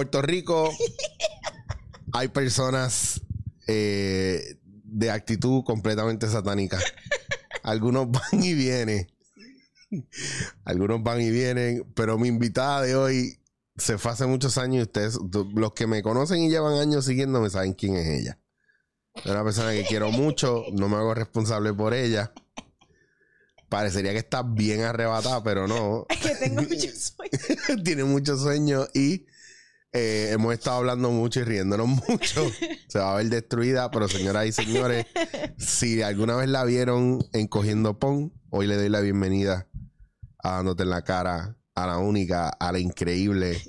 Puerto Rico hay personas eh, de actitud completamente satánica. Algunos van y vienen. Algunos van y vienen. Pero mi invitada de hoy se fue hace muchos años y ustedes, los que me conocen y llevan años siguiéndome, saben quién es ella. Es una persona que quiero mucho, no me hago responsable por ella. Parecería que está bien arrebatada, pero no. Es que tengo mucho sueño. Tiene mucho sueño y eh, hemos estado hablando mucho y riéndonos mucho. Se va a ver destruida, pero señoras y señores, si alguna vez la vieron en Cogiendo Pon, hoy le doy la bienvenida a Dándote en la cara a la única, a la increíble,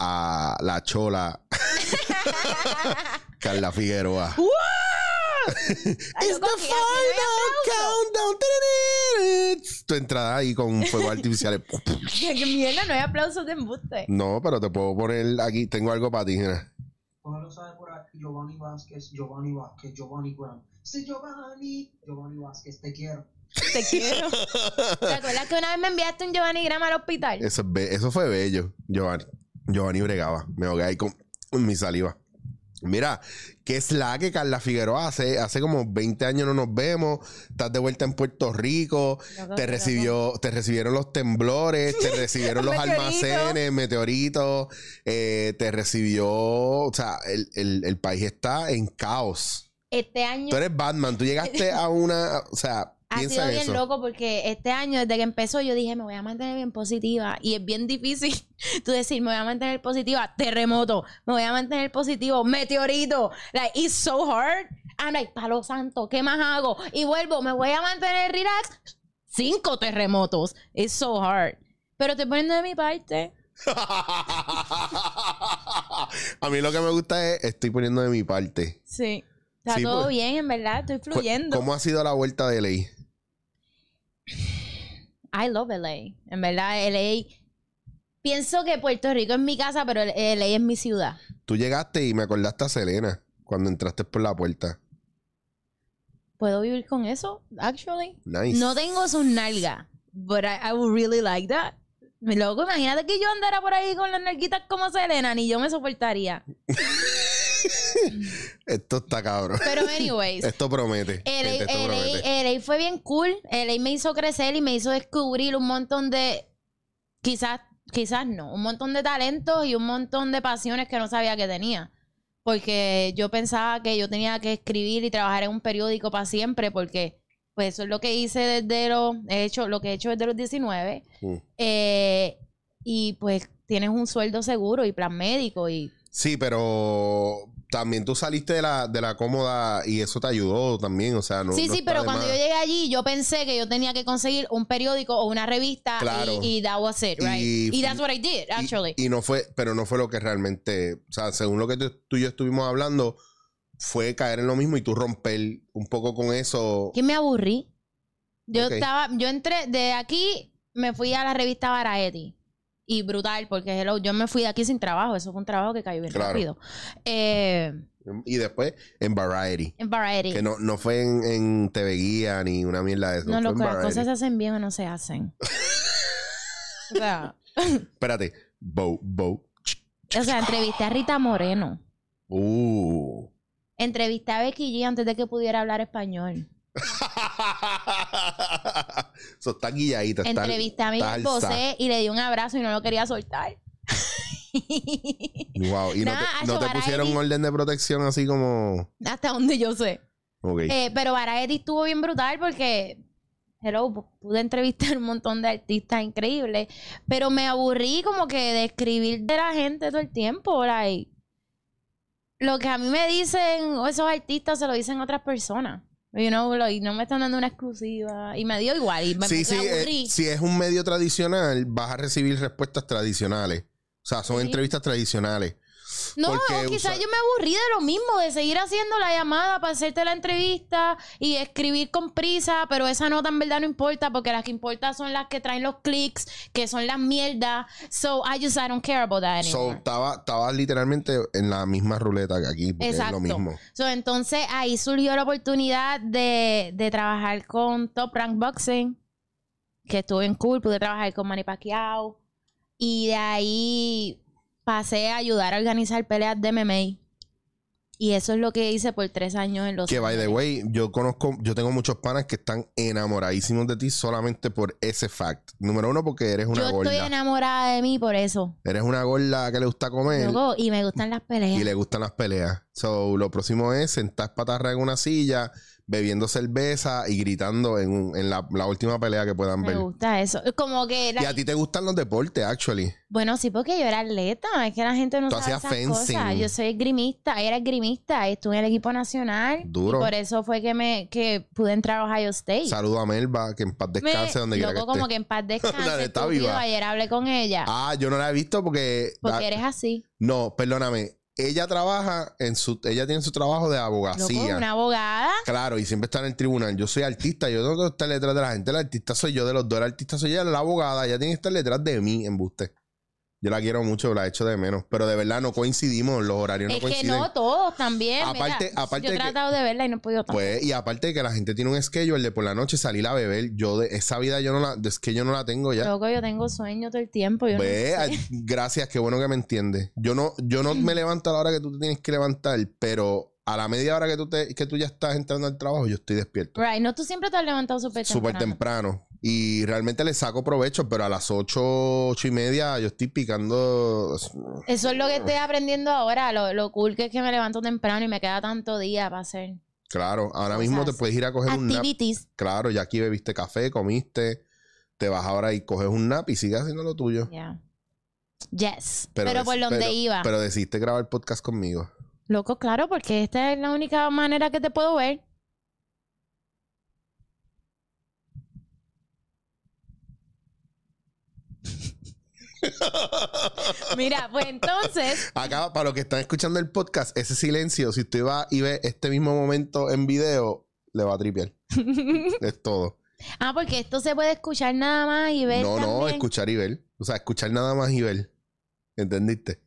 a la chola, Carla Figueroa. It's the final countdown. Tu entrada ahí con fuegos artificiales. ¿Qué mierda? No hay aplausos de embuste. No, pero te puedo poner aquí. Tengo algo para ti, mira. Póngalo sabe por aquí, Giovanni Vázquez, Giovanni Vázquez, Giovanni Graham. Sí, Giovanni, Giovanni Vázquez, te quiero. Te quiero. ¿Te acuerdas que una vez me enviaste un Giovanni Graham al hospital? Eso, es be- eso fue bello, Giovanni. Giovanni bregaba. Me ahogué ahí con mi saliva. Mira, ¿qué es la que Carla Figueroa hace? Hace como 20 años no nos vemos. Estás de vuelta en Puerto Rico. Loco, Te loco. recibió, te recibieron los temblores, te recibieron los Meteorito. almacenes, meteoritos, eh, te recibió, o sea, el, el- el país está en caos. Este año Tú eres Batman, tú llegaste a una, o sea, ha sido en bien eso. loco porque este año, desde que empezó, yo dije, me voy a mantener bien positiva. Y es bien difícil tú decir, me voy a mantener positiva, terremoto, me voy a mantener positivo, meteorito. Like, it's so hard. I'm like, palo santo, ¿qué más hago? Y vuelvo, me voy a mantener relax. Cinco terremotos. It's so hard. Pero te poniendo de mi parte. a mí lo que me gusta es, estoy poniendo de mi parte. Sí. Está Sí, todo pues. bien, en verdad, estoy fluyendo. ¿Cómo ha sido la vuelta de ley? I love LA. En verdad, LA. Pienso que Puerto Rico es mi casa, pero LA es mi ciudad. Tú llegaste y me acordaste a Selena cuando entraste por la puerta. ¿Puedo vivir con eso? Actually. Nice. No tengo sus nalgas. But I, I would really like that. Loco, imagínate que yo andara por ahí con las nalguitas como Selena, ni yo me soportaría. Esto está cabrón. Pero anyways. Esto promete. LA, Gente, esto promete. LA, LA fue bien cool. LA me hizo crecer y me hizo descubrir un montón de. Quizás, quizás no. Un montón de talentos y un montón de pasiones que no sabía que tenía. Porque yo pensaba que yo tenía que escribir y trabajar en un periódico para siempre, porque pues eso es lo que hice desde los. He hecho, lo que he hecho desde los 19. Mm. Eh, y pues tienes un sueldo seguro y plan médico y Sí, pero también tú saliste de la, de la cómoda y eso te ayudó también. O sea, no. sí, no sí, pero cuando más. yo llegué allí, yo pensé que yo tenía que conseguir un periódico o una revista Claro. y, y that was it, right? Y- Y, that's what I did, actually. Y, y no fue, pero no fue lo que realmente, o sea, según lo que tú, tú y yo estuvimos hablando, fue caer en lo mismo y tú romper un poco con eso. que me aburrí. Yo estaba, yo entré de aquí, me fui a la revista Variety. Y brutal, porque hello, yo me fui de aquí sin trabajo. Eso fue un trabajo que cayó bien Claro. rápido. Eh, Y después en Variety. en Variety. Que no, no fue en, en TV Guía ni una mierda de eso. no, lo que las cosas se hacen bien o no se hacen. o, sea, Espérate. Bo, Bo. o sea, entrevisté a Rita Moreno. Uh. Entrevisté a Becky G antes de que pudiera hablar español. Eso está guilladita. está- Entrevisté a Miguel. Bosé y le di un abrazo y no lo quería soltar. Wow. Y no te, no te pusieron orden de protección así como. Hasta donde yo sé. Ok. Eh, pero Variety estuvo bien brutal porque, hello, pu- pude entrevistar un montón de artistas increíbles, pero me aburrí como que de escribir de la gente todo el tiempo, like, lo que a mí me dicen esos artistas se lo dicen otras personas. You know, like, y no me están dando una exclusiva. Y me dio igual. Y me, sí, sí. eh, si es un medio tradicional, vas a recibir respuestas tradicionales. O sea, son Sí. entrevistas tradicionales. No, quizás yo me aburrí de lo mismo, de seguir haciendo la llamada para hacerte la entrevista y escribir con prisa, pero esa nota en verdad no importa porque las que importan son las que traen los clics, que son las mierdas. So I just I don't care about that So, anymore. estaba, estaba literalmente en la misma ruleta que aquí, porque Exacto. es lo mismo. So, entonces ahí surgió la oportunidad de, de trabajar con Top Rank Boxing, que estuvo en cool, pude trabajar con Manny Pacquiao y de ahí pasé a ayudar a organizar peleas de MMA. Y eso es lo que hice por tres años en los Que by the way, yo conozco, yo tengo muchos panas que están enamoradísimos de ti solamente por ese fact. Número uno, porque eres una Yo gorda. estoy enamorada de mí por eso. Eres una gorda que le gusta comer y me gustan las peleas. y le gustan las peleas. So, lo próximo es sentar patarra en una silla, bebiendo cerveza y gritando en, un- en la, la última pelea que puedan Me ver. gusta eso. Como que... la- Y a ti te gustan los deportes, actually. Bueno, sí, porque yo era atleta. Es que la gente no Tú sabe hacías esas fencing. cosas. Yo soy esgrimista. Era esgrimista. Estuve en el equipo nacional. Duro. Y por eso fue que me que pude entrar a Ohio State. Saludo a Melba, que en paz Me- descanse donde quiera que loco, esté. como que en paz descanse. Está estúpido. viva. Ayer hablé con ella. Ah, yo no la he visto porque... porque eres así. No, perdóname. Ella trabaja en su... Ella tiene su trabajo de Loco, abogacía. una abogada. Claro, y siempre está en el tribunal. Yo soy artista, yo tengo que estar detrás de la gente. El artista soy yo, de los dos. El artista soy ella, la abogada. Ella tiene que estar detrás de mí, embuste. Yo la quiero mucho, la echo de menos. Pero de verdad no coincidimos, los horarios no es que coinciden. no, todos también. Aparte- Mira, aparte yo he que- tratado de verla y no he podido tanto. Pues, y aparte de que la gente tiene un schedule de por la noche salir a beber. Yo de esa vida yo no la, es que yo no la tengo ya. Loco, yo tengo sueño todo el tiempo. Yo no Ve, sé. gracias, qué bueno que me entiendes. Yo no, yo no me levanto a la hora que tú te tienes que levantar, pero a la media hora que tú te, que tú ya estás entrando al trabajo, yo estoy despierto. Right, no, tú siempre te has levantado súper temprano. súper temprano. Y realmente le saco provecho, pero a las ocho, ocho y media yo estoy picando. Eso es lo que estoy aprendiendo ahora. Lo, lo cool que es que me levanto temprano y me queda tanto día para hacer Claro, ahora Cosas. mismo te puedes ir a coger un nap. activities. Claro, ya aquí bebiste café, comiste, te vas ahora y coges un nap y sigues haciendo lo tuyo. Yeah. Yes. Pero Pero, por donde pero- iba. Pero decidiste grabar podcast conmigo. Loco, claro, porque esta es la única manera que te puedo ver. Mira, pues entonces, Acá, para los que están escuchando el podcast, ese silencio, si usted va y ve este mismo momento en video, le va a tripear. es todo. ah, porque esto se puede escuchar nada más y ver No, no, escuchar y ver. O sea, escuchar nada más y ver. ¿Entendiste?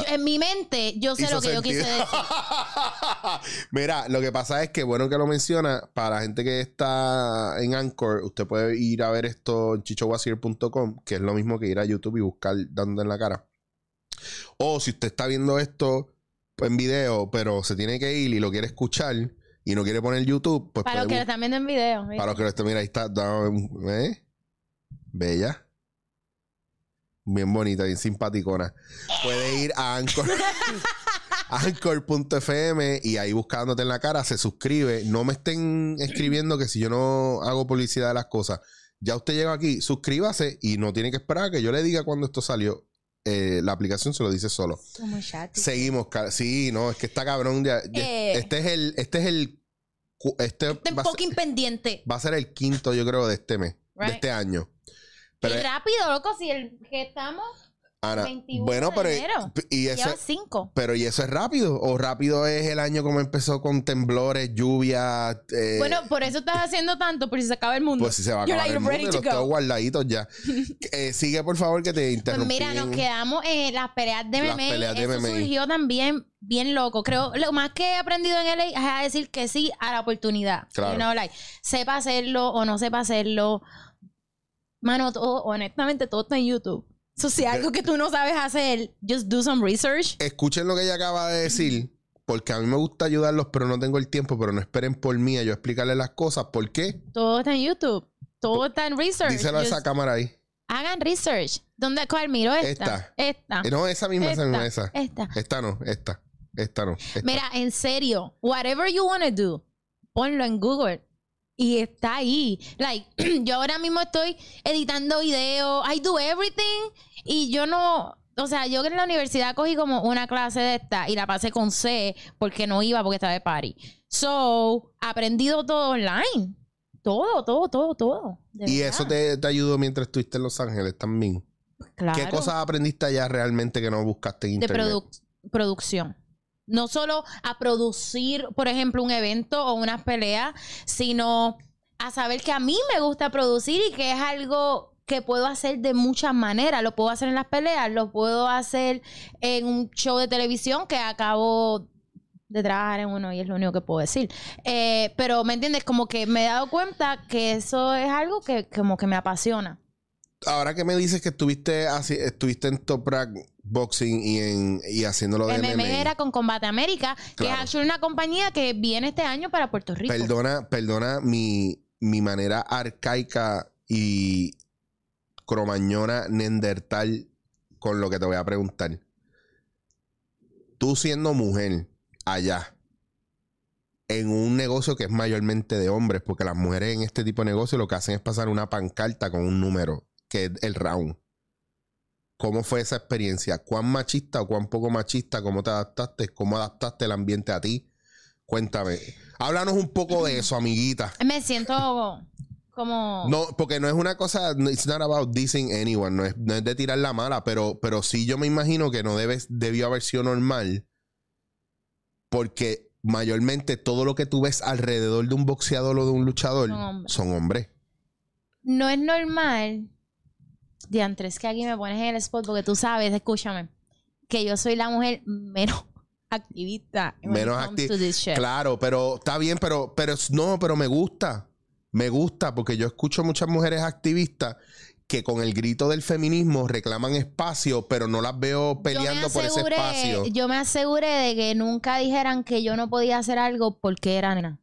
Yo- en mi mente, yo sé lo que yo quise decir. Mira, lo que pasa es que bueno que lo menciona, para la gente que está en Anchor, usted puede ir a ver esto en chichowasier.com, que es lo mismo que ir a YouTube y buscar dando en la cara. O si usted está viendo esto en video, pero se tiene que ir y lo quiere escuchar y no quiere poner YouTube, pues Para los que lo están viendo en video. para los que lo estén, mira, ahí está, ¿eh? Bella. Bien bonita, bien simpaticona. Puede ir a Anchor. Anchor.fm y ahí buscándote en la cara se suscribe. No me estén escribiendo que si yo no hago publicidad de las cosas. Ya usted llega aquí, suscríbase y no tiene que esperar a que yo le diga cuando esto salió. Eh, la aplicación se lo dice solo. Seguimos. Sí, no, es que está cabrón. ya- ya- Eh. Este es el. Este es el. Este Ten va a ser- pendiente. va a ser el quinto, yo creo, de este mes, de este año. Pero, Qué rápido, loco, si el que estamos, Ana, 21 bueno, de pero enero. y eso, lleva cinco. pero y eso es rápido, o rápido es el año como empezó con temblores, lluvia, eh, bueno, por eso estás haciendo tanto, por si se acaba el mundo. pues si se va a acabar like el mundo, y los tengo go. guardaditos ya. Eh, sigue por favor que te Pues interrumpí. mira, nos quedamos en las peleas de Las MMA. peleas de Eso MMA. surgió también bien loco. Creo, lo más que he aprendido en LA es a decir que sí a la oportunidad. Claro. You know, like, sepa hacerlo o no sepa hacerlo. Mano, todo, honestamente, todo está en YouTube. So, si hay algo que tú no sabes hacer, just do some research. Escuchen lo que ella acaba de decir, porque a mí me gusta ayudarlos, pero no tengo el tiempo, pero no esperen por mí a yo explicarles las cosas. ¿Por qué? Todo está en YouTube. Todo está en research. Díselo a esa cámara ahí. hagan research. ¿Dónde? ¿Cuál miro? Esta. Esta. Eh, No, esa misma, esa Esta. misma, esa. Esta. Esta no, esta. Esta no. esta. Mira, en serio, whatever you want to do, ponlo en Google. Y está ahí. Like, yo ahora mismo estoy editando videos. I do everything. Y yo no. O sea, yo en la universidad cogí como una clase de esta y la pasé con C porque no iba porque estaba de party. So, aprendido todo online. Todo, todo, todo, todo. De Y verdad. eso te, te ayudó mientras estuviste en Los Ángeles también. Claro. ¿Qué cosas aprendiste allá realmente que no buscaste en de internet? produc- producción. No solo a producir, por ejemplo, un evento o unas peleas, sino a saber que a mí me gusta producir y que es algo que puedo hacer de muchas maneras. Lo puedo hacer en las peleas, lo puedo hacer en un show de televisión que acabo de trabajar en uno y es lo único que puedo decir. Eh, pero, ¿me entiendes? Como que me he dado cuenta que eso es algo que como que me apasiona. Ahora que me dices que estuviste así, estuviste en Top Rank Boxing y en y haciéndolo de MMA, MMA. era con Combate América, que es actually una compañía que viene este año para Puerto Rico. Perdona, perdona mi, mi manera arcaica y cromañona nendertal con lo que te voy a preguntar. Tú siendo mujer allá, en un negocio que es mayormente de hombres, porque las mujeres en este tipo de negocio lo que hacen es pasar una pancarta con un número, que es el round. ¿Cómo fue esa experiencia? ¿Cuán machista o cuán poco machista? ¿Cómo te adaptaste? ¿Cómo adaptaste el ambiente a ti? Cuéntame. Háblanos un poco de eso, amiguita. Me siento como... No, porque no es una cosa, it's not about dissing anyone, no es, no es de tirar la mala, pero, pero sí yo me imagino que no debes, debió haber sido normal, porque mayormente todo lo que tú ves alrededor de un boxeador o de un luchador Son hombres. son hombres. No es normal. Diantres, que aquí me pones en el spot porque tú sabes, escúchame, que yo soy la mujer menos activista. Menos comes acti- to this shit. Claro, pero está bien, pero, pero no, pero me gusta. Me gusta porque yo escucho muchas mujeres activistas que con el grito del feminismo reclaman espacio, pero no las veo peleando por ese espacio. yo me aseguré de que nunca dijeran que yo no podía hacer algo porque era nena.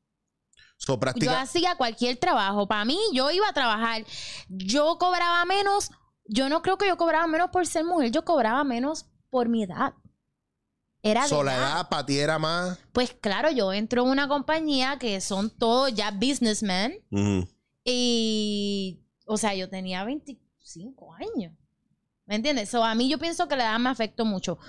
So, Yo hacía cualquier trabajo. Para mí, yo iba a trabajar. Yo cobraba menos. Yo no creo que yo cobraba menos por ser mujer. Yo cobraba menos por mi edad. Era de edad. Soledad para ti era más. Pues claro, yo entro en una compañía que son todos ya businessmen. Y, o sea, yo tenía 25 años. ¿Me entiendes? So, a mí yo pienso que la edad me afectó mucho.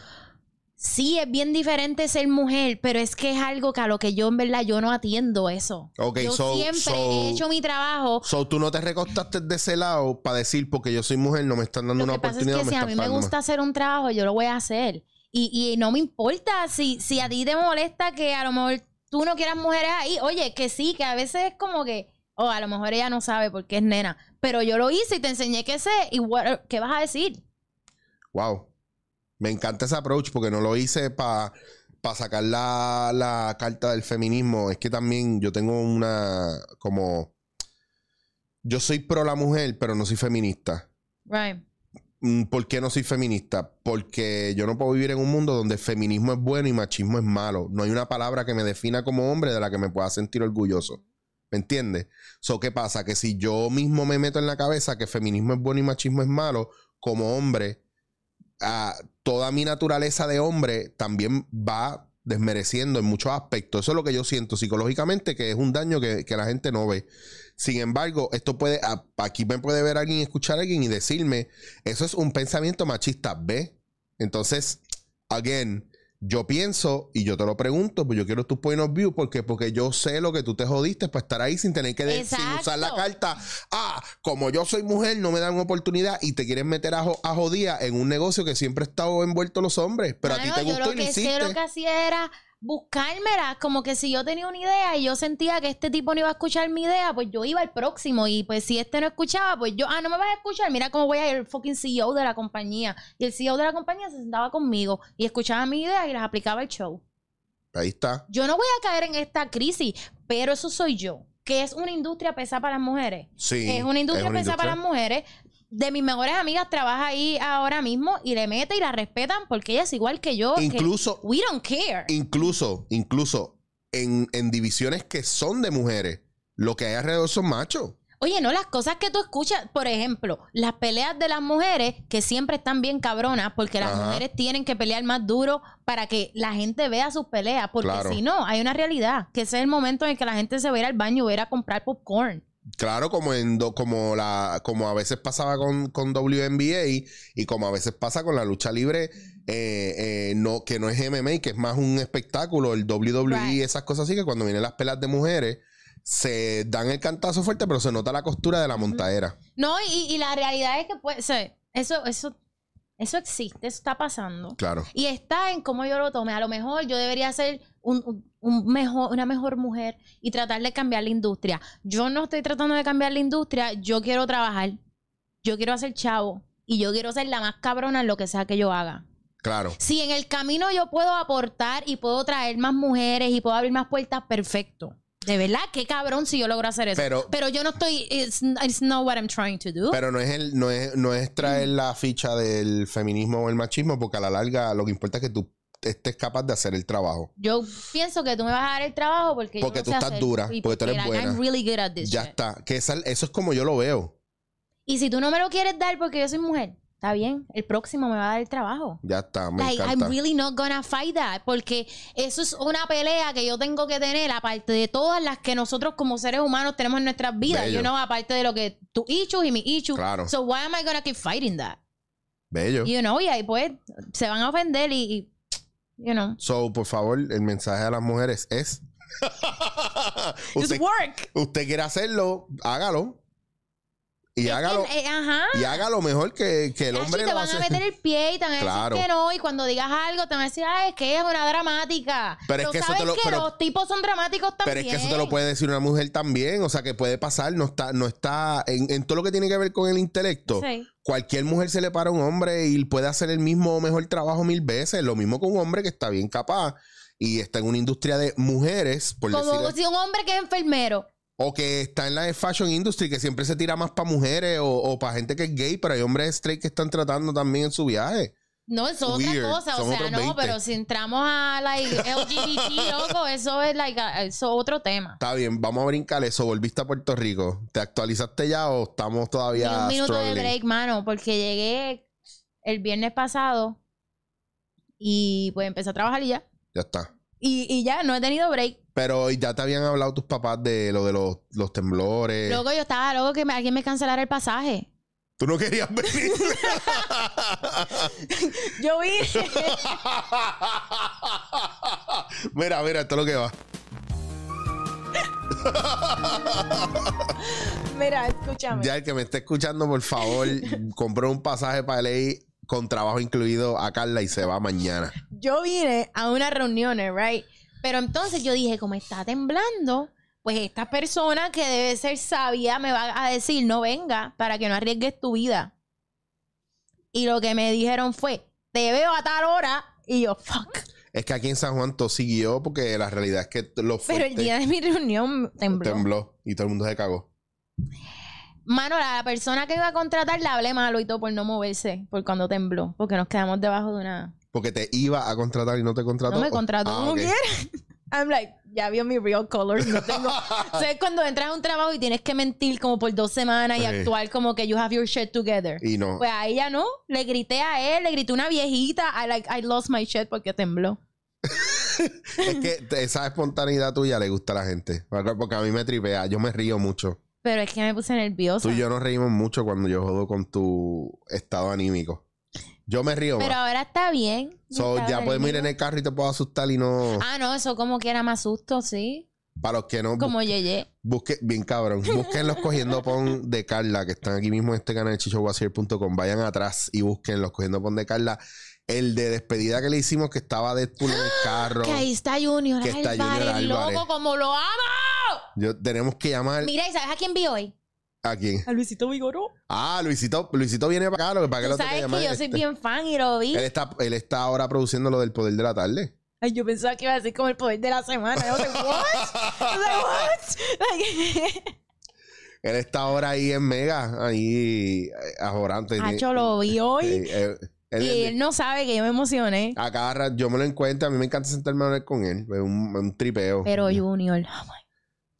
Sí, es bien diferente ser mujer, pero es que es algo que a lo que yo en verdad yo no atiendo eso. Ok, yo so- siempre so- he hecho mi trabajo. So, tú no te recostaste de ese lado para decir, porque yo soy mujer, no me están dando Lo una que pasa es oportunidad. que si a mí me gusta hacer un trabajo, yo lo voy a hacer. Y, y no me importa si, si a ti te molesta que a lo mejor tú no quieras mujeres ahí. Oye, que sí, que a veces es como que, oh, a lo mejor ella no sabe porque es nena. Pero yo lo hice y te enseñé que sé. Y what- ¿qué vas a decir? Wow. Me encanta ese approach porque no lo hice para sacar la, la carta del feminismo. Es que también yo tengo una como... Yo soy pro la mujer, pero no soy feminista. Right. Mm, ¿Por qué no soy feminista? Porque yo no puedo vivir en un mundo donde feminismo es bueno y machismo es malo. No hay una palabra que me defina como hombre de la que me pueda sentir orgulloso. ¿Me entiendes? So, ¿qué pasa? Que si yo mismo me meto en la cabeza que feminismo es bueno y machismo es malo, como hombre, ah, toda mi naturaleza de hombre también va desmereciendo en muchos aspectos. Eso es lo que yo siento psicológicamente, que es un daño que, que la gente no ve. Sin embargo, esto puede, aquí me puede ver alguien, escuchar a alguien y decirme, eso es un pensamiento machista, ¿ve? Entonces, again, yo pienso y yo te lo pregunto, pues yo quiero tus point of view, porque porque yo sé lo que tú te jodiste para estar ahí sin tener que de- sin usar la carta. Ah, como yo soy mujer, no me dan oportunidad y te quieren meter a, a jodía en un negocio que siempre ha estado envuelto los hombres, pero a ti te yo gustó lo y lo que sé, hiciste. lo que hacía era buscármela, como que si yo tenía una idea y yo sentía que este tipo no iba a escuchar mi idea, pues yo iba al próximo y pues si este no escuchaba, pues yo, ah, no me vas a escuchar, mira cómo voy a ir el fucking CEO de la compañía. Y el CEO de la compañía se sentaba conmigo y escuchaba mi idea y las aplicaba al show. Ahí está. Yo no voy a caer en esta crisis, pero eso soy yo, que es una industria pesada para las mujeres. Sí. es una industria pesada para las mujeres. De mis mejores amigas trabaja ahí ahora mismo y le mete y la respetan porque ella es igual que yo. que Incluso, we don't care. incluso, incluso en, en divisiones que son de mujeres, lo que hay alrededor son machos. Oye, no, las cosas que tú escuchas, por ejemplo, las peleas de las mujeres, que siempre están bien cabronas, porque las Ajá. mujeres tienen que pelear más duro para que la gente vea sus peleas, porque Claro. si no, hay una realidad, que ese es el momento en el que la gente se va a ir al baño y va a ir a comprar popcorn. Claro, como en do- como la como a veces pasaba con, con WNBA y como a veces pasa con la lucha libre, eh, eh, no, que no es MMA, que es más un espectáculo, el WWE y Right. esas cosas así, que cuando vienen las pelas de mujeres, se dan el cantazo fuerte, pero se nota la costura de la montadera. No, y, y la realidad es que pues, o sea, eso, eso, eso existe, eso está pasando. Claro. Y está en cómo yo lo tome. A lo mejor yo debería un, un- un mejor, una mejor mujer y tratar de cambiar la industria. Yo no estoy tratando de cambiar la industria, yo quiero trabajar, yo quiero hacer chavo y yo quiero ser la más cabrona en lo que sea que yo haga. Claro. Si en el camino yo puedo aportar y puedo traer más mujeres y puedo abrir más puertas, perfecto. De verdad, qué cabrón si yo logro hacer eso. Pero- Pero, yo no estoy. It's, it's not what I'm trying to do. Pero no es, el, no, es, no es traer Mm. la ficha del feminismo o el machismo, porque a la larga lo que importa es que tú estés capaz de hacer el trabajo. yo pienso que tú me vas a dar el trabajo porque, Porque yo no tú sé estás hacer- dura, y porque tú eres like, buena. I'm really good at this Ya shit. está. Que esa- eso es como yo lo veo. Y si tú no me lo quieres dar porque yo soy mujer, está bien. El próximo me va a dar el trabajo. Ya está, me Like, encanta. I'm really not gonna fight that. Porque eso es una pelea que yo tengo que tener, aparte de todas las que nosotros como seres humanos tenemos en nuestras vidas. Bello. Know, aparte de lo que tu issues y mi issues. Claro. So why am I gonna keep fighting that? Bello. You know, y ahí pues se van a ofender y, y, you know. So, por favor, el mensaje a las mujeres es... Just usted, work. usted quiere hacerlo, hágalo. Y hágalo. que, eh. Y hágalo mejor que, que el hombre te lo van hace. a meter el pie y te van a Claro. decir que no. Y cuando digas algo, te van a decir, ay, es que es una dramática. Pero es que eso sabes te lo- que pero- los tipos son dramáticos Pero también. es que eso te lo puede decir una mujer también. O sea, que puede pasar. No está, no está en, en todo lo que tiene que ver con el intelecto. Sí. Cualquier mujer se le para a un hombre y puede hacer el mismo o mejor trabajo mil veces. Lo mismo con un hombre que está bien capaz y está en una industria de mujeres, por Como si un hombre que es enfermero. O que está en la fashion industry, que siempre se tira más para mujeres o, o para gente que es gay, pero hay hombres straight que están tratando también en su viaje. No, eso es Weird. otra cosa. Son o sea, no, 20. pero si entramos a like, LGBT, loco, eso es like, eso otro tema. Está bien, vamos a brincar eso. ¿Volviste a Puerto Rico? ¿Te actualizaste ya o estamos Ni todavía un minuto de break, mano, porque llegué el viernes pasado y pues empecé a trabajar y ya. Ya está. Y, y ya, no he tenido break. Pero ya te habían hablado tus papás de lo de los, los temblores. Luego yo estaba loco que me- alguien me cancelara el pasaje. Tú no querías venir. Yo vi. mira, mira, esto es lo que va. Mira, escúchame. Ya el que me esté escuchando, por favor, compró un pasaje para LA con trabajo incluido a Carla y se va mañana. Yo vine a unas reuniones, right? Pero entonces yo dije, como está temblando, pues esta persona que debe ser sabia me va a decir, no venga para que no arriesgues tu vida. Y lo que me dijeron fue, te veo a tal hora. Y yo, fuck. Es que aquí en San Juan todo siguió porque la realidad es que lo Pero el día de mi reunión tembló. tembló y todo el mundo se cagó. Mano, la persona que iba a contratar le hablé malo y todo por no moverse, por cuando tembló, porque nos quedamos debajo de una... Porque te iba a contratar y no te contrató. No me contrató Ah, como ok. quiera. I'm like, ya vio mi real colors. No tengo. o sea, es cuando entras a un trabajo y tienes que mentir como por dos semanas y Sí. actuar como que you have your shit together. Y no. Pues a ella no. Le grité a él, le grité a una viejita. I like, I lost my shit porque tembló. es que esa espontaneidad tuya le gusta a la gente. Porque a mí me tripea. Yo me río mucho. Pero es que me puse nerviosa. Tú y yo nos reímos mucho cuando yo jodo con tu estado anímico. Yo me río Pero más. ahora está bien. So, ya podemos ir en el carro y te puedo asustar y no. Ah, no, eso como quiera más susto, sí. Para los que no. Como Yeye. Busque, bien cabrón. Busquen los cogiendo pon de Carla, que están aquí mismo en este canal chichowasier.com. Vayan atrás y busquen los cogiendo pon de Carla. El de despedida que le hicimos, que estaba Deadpool en el carro. Que ahí está Junior Que está Álvarez, Junior Álvarez. loco, como lo amo. Yo, tenemos que llamar Mira, ¿y sabes a quién vi hoy? A quién. A Luisito Vigoró. Ah, Luisito, Luisito viene para acá, lo que para que lo sabes llamar. que yo soy este. bien fan y lo vi. Él está, él está ahora produciendo lo del poder de la tarde. Ay, yo pensaba que iba a decir como el poder de la semana. Yo what? Like, what? Like, Él está ahora ahí en Mega, ahí eh, ajorante. Hacho, lo vi hoy. Eh, eh, él- y él no sabe que yo me emocioné. a cada rato yo me lo encuentro, a mí me encanta sentarme a hablar con él. Es un, un tripeo. Pero Junior, oh my-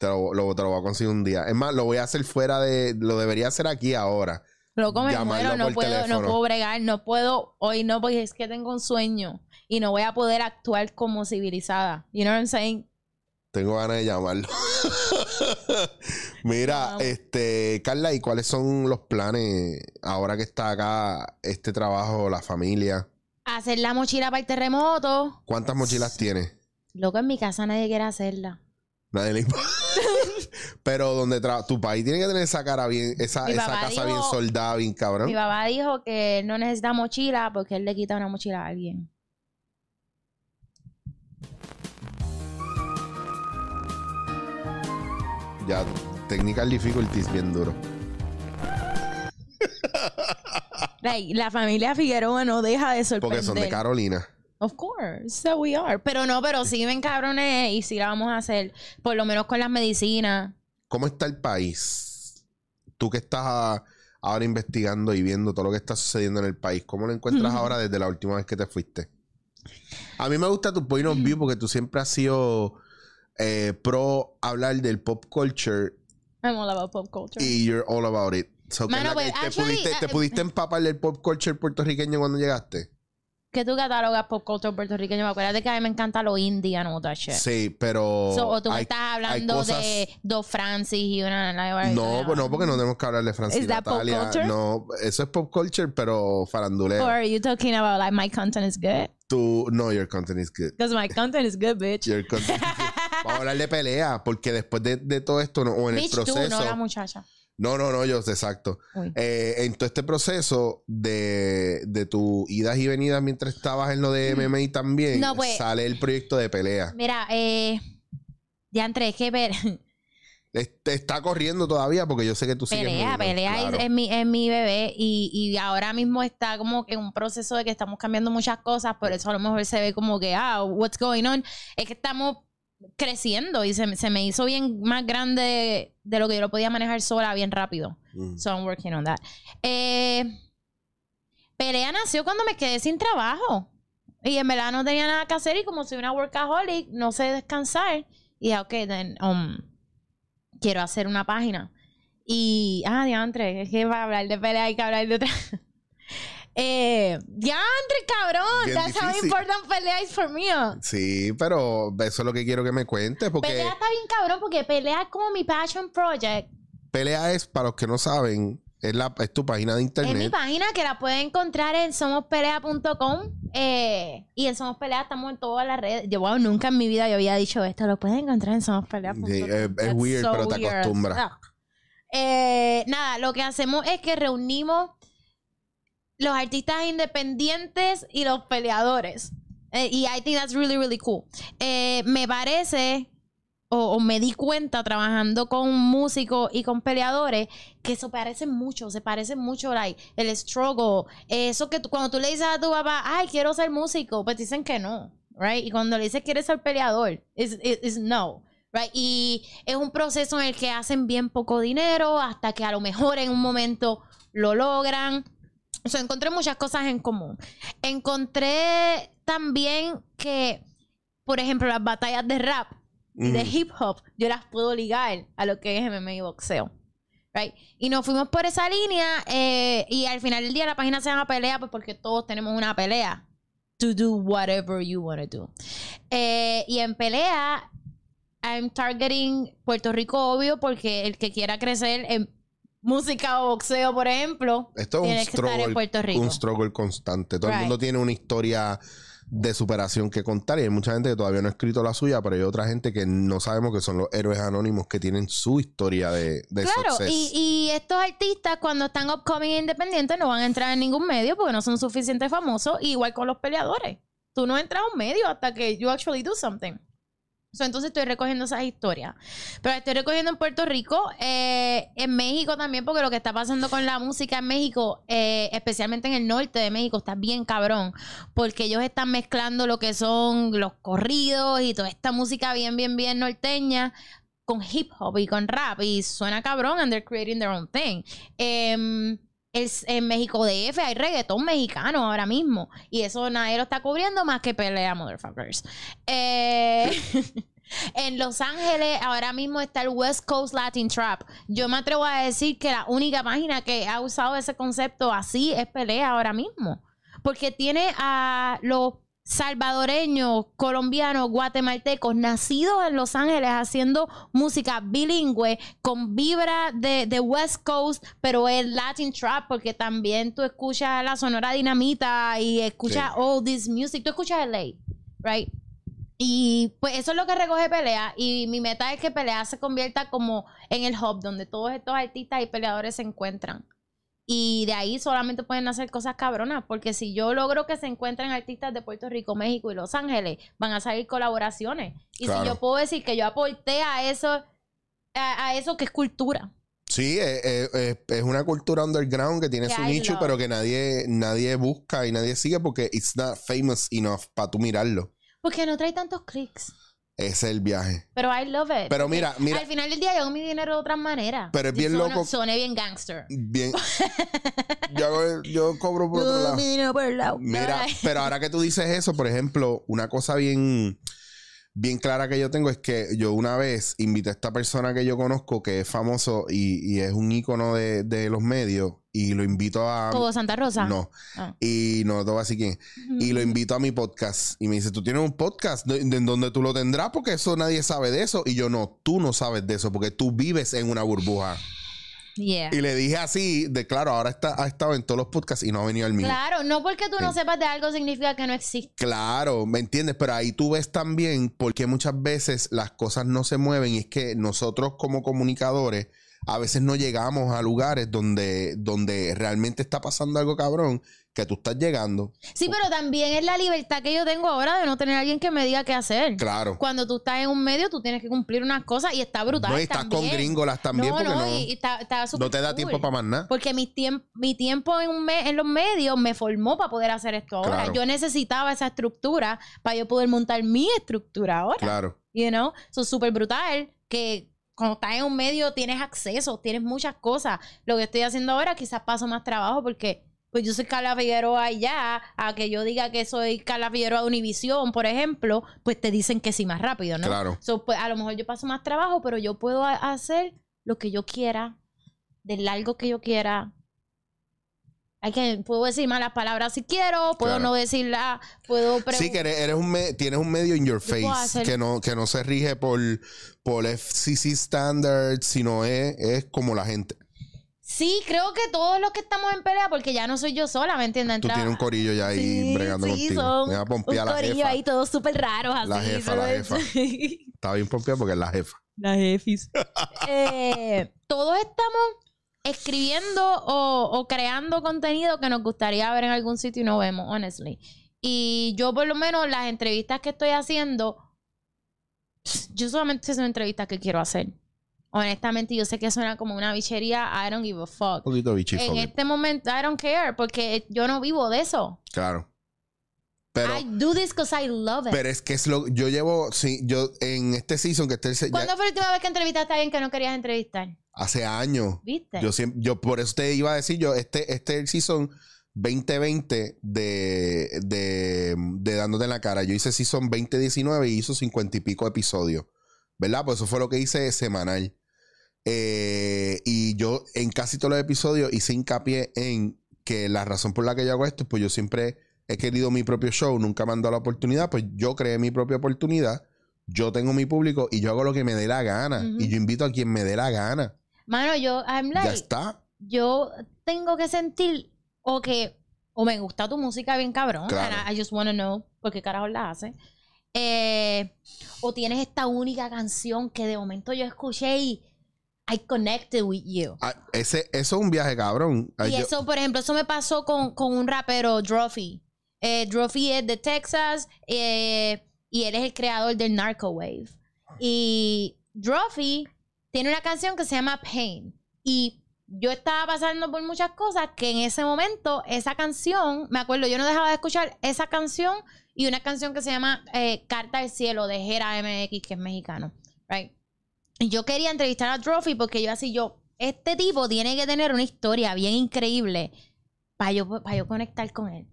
Te lo, lo- te lo voy a conseguir un día. Es más, lo voy a hacer fuera de. Lo debería hacer aquí ahora. loco, me muero. No puedo, no teléfono. puedo bregar. No puedo. Hoy no, porque es que tengo un sueño. Y no voy a poder actuar como civilizada. You know what I'm saying? Tengo ganas de llamarlo. Mira, este, Carla, ¿y cuáles son los planes ahora que está acá este trabajo, la familia? Hacer la mochila para el terremoto. ¿Cuántas mochilas tienes? Loco, en mi casa nadie quiere hacerla. Nadie le importa. Pero donde tra- tu país tiene que tener esa cara bien, esa, casa dijo- bien soldada, bien cabrón. Mi papá dijo que no necesita mochila porque él le quita una mochila a alguien. Ya, technical difficulties bien duro. Like, la familia Figueroa no deja de sorprender. Porque son de Carolina. Of course, so we are. Pero no, pero sí ven cabrones y sí la vamos a hacer. Por lo menos con las medicinas. ¿Cómo está el país? Tú que estás ah, ahora investigando y viendo todo lo que está sucediendo en el país, ¿cómo lo encuentras ahora desde la última vez que te fuiste? A mí me gusta tu point of view porque tú siempre has sido eh, pro hablar del pop culture I'm all about pop culture. y you're all about it. So, Mano, que pues, te, actually, pudiste, ¿Te eh, pudiste empapar del pop culture puertorriqueño cuando llegaste? Que tú catalogas pop culture puertorriqueño. Acuérdate que a mí me encanta lo indie and all that shit. Sí, pero. So, o tú me hay- estás hablando cosas- de dos Francis y una... No, pues no, porque no tenemos que hablar de Francis Is that pop Natalia. culture? No, eso es pop culture, pero faranduleo. Or are you talking about like my content is good? Tú, no, your content is good. Because my content is good, bitch. Your content is good. Vamos a hablar de pelea, porque después de, de todo esto, no, o en bitch, el tú, proceso. no la muchacha. No, no, no, yo, exacto. Eh, en todo este proceso de, de tu idas y venidas mientras estabas en lo de MMA también, No, pues- sale el proyecto de pelea. Mira, eh... Ya entré, es que ver... Este está corriendo todavía porque yo sé que tú sigues. Pelea, moviendo, pelea es- claro. es, mi, es mi bebé y, y ahora mismo está como que en un proceso de que estamos cambiando muchas cosas, por eso a lo mejor se ve como que, ah, what's going on? Es que estamos creciendo y se, me- se me hizo bien más grande de lo que yo lo podía manejar sola bien rápido. Mm. So I'm working on that. Eh, pelea nació cuando me quedé sin trabajo. Y en verdad no tenía nada que hacer y como soy una workaholic, no sé descansar. Y dije, ok, then, um, quiero hacer una página. Y, ah, diantre, es que para hablar de pelea hay que hablar de otra. eh, diantre, cabrón, Bien that's how difícil. important pelea is for me. Sí, pero eso es lo que quiero que me cuentes porque Pelea está bien cabrón porque pelea es como mi passion project. pelea es, para los que no saben, es, la, es tu página de Es mi internet. página que la pueden encontrar en somospelea.com eh, y en Somos Pelea estamos en todas las redes. Yo wow, nunca en mi vida yo había dicho esto, lo pueden encontrar en somospelea.com. Sí, es- weird, pero te acostumbras. Eh, nada, lo que hacemos es que reunimos los artistas independientes y los peleadores. Eh, y I think that's really, really cool. Eh, me parece, o, me di cuenta trabajando con músicos y con peleadores, que eso parece mucho, se parece mucho, like, el struggle. Eso que tú- cuando tú le dices a tu papá, ay, quiero ser músico, pues dicen que no, right? Y cuando le dices quieres ser peleador, es is no. Right? Y es un proceso en el que hacen bien poco dinero hasta que a lo mejor en un momento lo logran. O sea, encontré muchas cosas en común. Encontré también que, por ejemplo, las batallas de rap y de Mm. hip hop, yo las puedo ligar a lo que es MMA y boxeo. Right? Y nos fuimos por esa línea eh, y al final del día la página se llama Pelea pues porque todos tenemos una pelea. To do whatever you want to do. Eh, y en pelea, I'm targeting Puerto Rico, obvio, porque el que quiera crecer en música o boxeo, por ejemplo, Esto es un struggle, Puerto Rico. un struggle constante. Todo el mundo tiene una historia de superación que contar y hay mucha gente que todavía no ha escrito la suya, pero hay otra gente que no sabemos que son los héroes anónimos que tienen su historia de, de Claro, y estos artistas cuando están upcoming e independientes no van a entrar en ningún medio porque no son suficientemente famosos, igual con los peleadores. Tú no entras a un medio hasta que you actually do something. So, entonces estoy recogiendo esas historias. Pero estoy recogiendo en Puerto Rico, eh, en México también, porque lo que está pasando con la música en México, eh, especialmente en el norte de México, está bien cabrón. Porque ellos están mezclando lo que son los corridos y toda esta música bien, bien, bien norteña con hip hop y con rap. Y suena cabrón, and they're creating their own thing. Em, es- en México DF hay reggaetón mexicano ahora mismo. Y eso nadie lo está cubriendo más que pelea, motherfuckers. Eh, en Los Ángeles ahora mismo está el West Coast Latin Trap. Yo me atrevo a decir que la única página que ha usado ese concepto así es pelea ahora mismo. Porque tiene a los salvadoreños, colombianos, guatemaltecos, nacidos en Los Ángeles haciendo música bilingüe con vibra de, de West Coast, pero es Latin Trap, porque también tú escuchas la Sonora Dinamita y escuchas Sí. all this music. Tú escuchas LA, right? Y pues eso es lo que recoge Pelea. Y mi meta es que Pelea se convierta como en el hub donde todos estos artistas y peleadores se encuentran. Y de ahí solamente pueden hacer cosas cabronas. Porque si yo logro que se encuentren artistas de Puerto Rico, México y Los Ángeles, van a salir colaboraciones. Y Claro. si yo puedo decir que yo aporté a eso, a, a eso que es cultura. Sí, es, es- es- es una cultura underground que tiene Que su nicho, love. pero que nadie, nadie busca y nadie sigue porque it's not famous enough para tú mirarlo. Porque no trae tantos clics. Ese es el viaje. Pero I love it. Pero mira, mira. Al final del día yo hago mi dinero de otras maneras. Pero es bien loco. Soné bien gangster. Bien. yo, hago- yo cobro por otro lado. mi dinero por el lado. Mira, pero ahora que tú dices eso, por ejemplo, una cosa bien, bien clara que yo tengo es que yo una vez invité a esta persona que yo conozco que es famoso y, y es un ícono de, de los medios y lo invito a... Como Santa Rosa. No. Ah. Y no te voy a decir quién. Y lo invito a mi podcast. Y me dice, ¿tú tienes un podcast? ¿De- ¿En donde tú lo tendrás? Porque eso nadie sabe de eso. Y yo no, tú no sabes de eso porque tú vives en una burbuja. Yeah. Y le dije así, de claro, ahora está, ha estado en todos los podcasts y no ha venido al mío. Claro, no porque tú no Sí. sepas de algo significa que no existe. Claro, ¿me entiendes? Pero ahí tú ves también porque muchas veces las cosas no se mueven y es que nosotros como comunicadores a veces no llegamos a lugares donde, donde realmente está pasando algo cabrón que tú estás llegando. Sí, pero también es la libertad que yo tengo ahora de no tener a alguien que me diga qué hacer. Claro. Cuando tú estás en un medio, tú tienes que cumplir unas cosas y está brutal. No, y estás también. con gringolas también no, porque no, no, y, está, está súper no te da cool. tiempo para más nada. Porque mi, tiemp- mi tiempo en, un me- en los medios me formó para poder hacer esto ahora. Claro. Yo necesitaba esa estructura para yo poder montar mi estructura ahora. Claro. You know? Eso es súper brutal que cuando estás en un medio tienes acceso, tienes muchas cosas. Lo que estoy haciendo ahora quizás paso más trabajo porque pues yo soy Carla Figueroa allá, a que yo diga que soy Carla Figueroa de Univisión, por ejemplo, pues te dicen que sí más rápido, ¿no? Claro. So, pues, a lo mejor yo paso más trabajo, pero yo puedo hacer lo que yo quiera, de largo que yo quiera. Hay que, puedo decir malas palabras si quiero, puedo Claro. no decirla, puedo Sí, preguntar. que eres, eres un me- tienes un medio in your face que no, que no se rige por, por FCC standards, sino es, es como la gente. Sí, creo que todos los que estamos en pelea, porque ya no soy yo sola, ¿me entiendes? Tú tienes un corillo ya ahí Sí, bregando sí, contigo. son Me va a pompear un la corillo jefa. ahí todos súper raros así. La jefa, la jefa. Está bien pompeada porque es la jefa. La jefis. Eh, todos estamos escribiendo o, o creando contenido que nos gustaría ver en algún sitio y no vemos, honestly. Y yo por lo menos las entrevistas que estoy haciendo, yo solamente son entrevistas que quiero hacer. Honestamente, yo sé que suena como una bichería, I don't give a fuck. Un poquito En bichifoque. este momento, I don't care, porque yo no vivo de eso. Claro. Pero, I do this because I love it. pero es que es lo. Yo llevo. Sí, yo en este season que es el- ya- ¿Cuándo fue la última vez que entrevistaste a alguien que no querías entrevistar? hace años. ¿Viste? Yo siempre, yo por eso te iba a decir, yo, este, este season 2020 de, de, de Dándote en la cara. Yo hice season 2019 y hizo 50 y pico episodios. ¿Verdad? Pues eso fue lo que hice semanal. Eh, y yo en casi todos los episodios hice hincapié en que la razón por la que yo hago esto es pues yo siempre he querido mi propio show, nunca me han dado la oportunidad, pues yo creé mi propia oportunidad, yo tengo mi público y yo hago lo que me dé la gana. Y yo invito a quien me dé la gana. Mano, yo, I'm ya like, está. yo tengo que sentir o que, o me gusta tu música bien cabrón, Claro. I, I just wanna know por qué carajo la hace. Eh, o tienes esta única canción que de momento yo escuché y I connected with you. Ah, ese, eso es un viaje cabrón. Ay, Y yo- eso, por ejemplo, eso me pasó con, con un rapero, Drophy. Eh, Drophy es de Texas eh, y él es el creador del Narco Wave. Y Drophy tiene una canción que se llama Pain. Y yo estaba pasando por muchas cosas que en ese momento, esa canción, me acuerdo, yo no dejaba de escuchar esa canción y una canción que se llama eh, Carta del Cielo de Jera MX, que es mexicano. Right? Y yo quería entrevistar a Trophy porque yo así, yo, este tipo tiene que tener una historia bien increíble para yo, para yo conectar con él.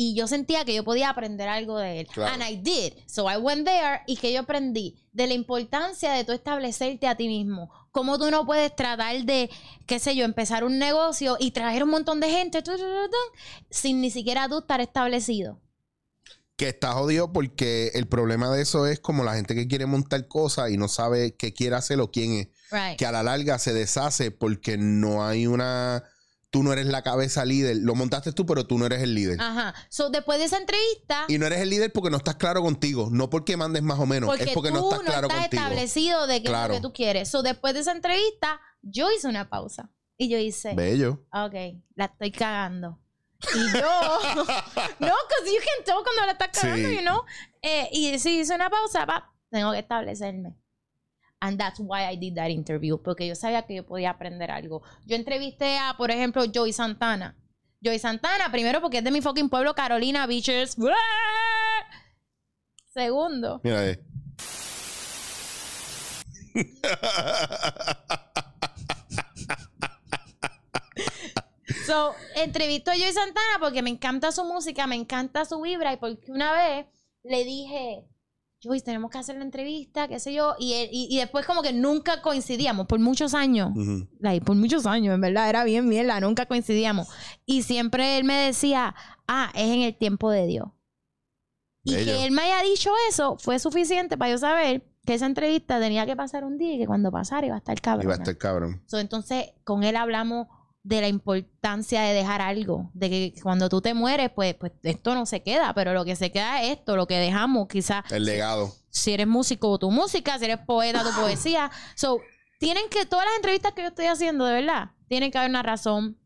Y yo sentía que yo podía aprender algo de él. Claro. And I did. So I went there y que yo aprendí de la importancia de tú establecerte a ti mismo. Cómo tú no puedes tratar de, qué sé yo, empezar un negocio y traer un montón de gente tu, tu, tu, tu, sin ni siquiera tú estar establecido. que está jodido porque el problema de eso es como la gente que quiere montar cosas y no sabe qué quiere hacer o quién es. Right. Que a la larga se deshace porque no hay una. Tú no eres la cabeza líder. Lo montaste tú, pero tú no eres el líder. Ajá. So después de esa entrevista, Y no eres el líder porque no estás claro contigo. No porque mandes más o menos. porque es porque tú no estás claro contigo. establecido de qué Claro. es lo que tú quieres. So después de esa entrevista, yo hice una pausa. Y yo hice, Bello. ok, la estoy cagando. Y yo, no, because you can tell cuando la estás cagando, Sí. you know. Eh, y si hice una pausa, pa, tengo que establecerme. And that's why I did that interview. Porque yo sabía que yo podía aprender algo. Yo entrevisté a, por ejemplo, Joey Santana. Joey Santana, primero porque es de mi fucking pueblo, Carolina Beaches. Segundo, Mira, eh. So, entrevistó a Joey Santana porque me encanta su música, me encanta su vibra y porque una vez le dije, Joey, tenemos que hacer la entrevista, qué sé yo, y, él- y, y después como que nunca coincidíamos por muchos años. Like, por muchos años, en verdad, era bien mierda, nunca coincidíamos. Y siempre él me decía, ah, es en el tiempo de Dios. Y que él me haya dicho eso fue suficiente para yo saber que esa entrevista tenía que pasar un día y que cuando pasara iba a estar cabrón. Iba a estar cabrón. So, entonces, con él hablamos de la importancia de dejar algo, de que cuando tú te mueres, pues, pues esto no se queda, pero lo que se queda es esto, lo que dejamos, quizás El legado. si eres músico, tu música, si eres poeta, tu poesía. So, tienen que, todas las entrevistas que yo estoy haciendo, de verdad, tienen que haber una razón.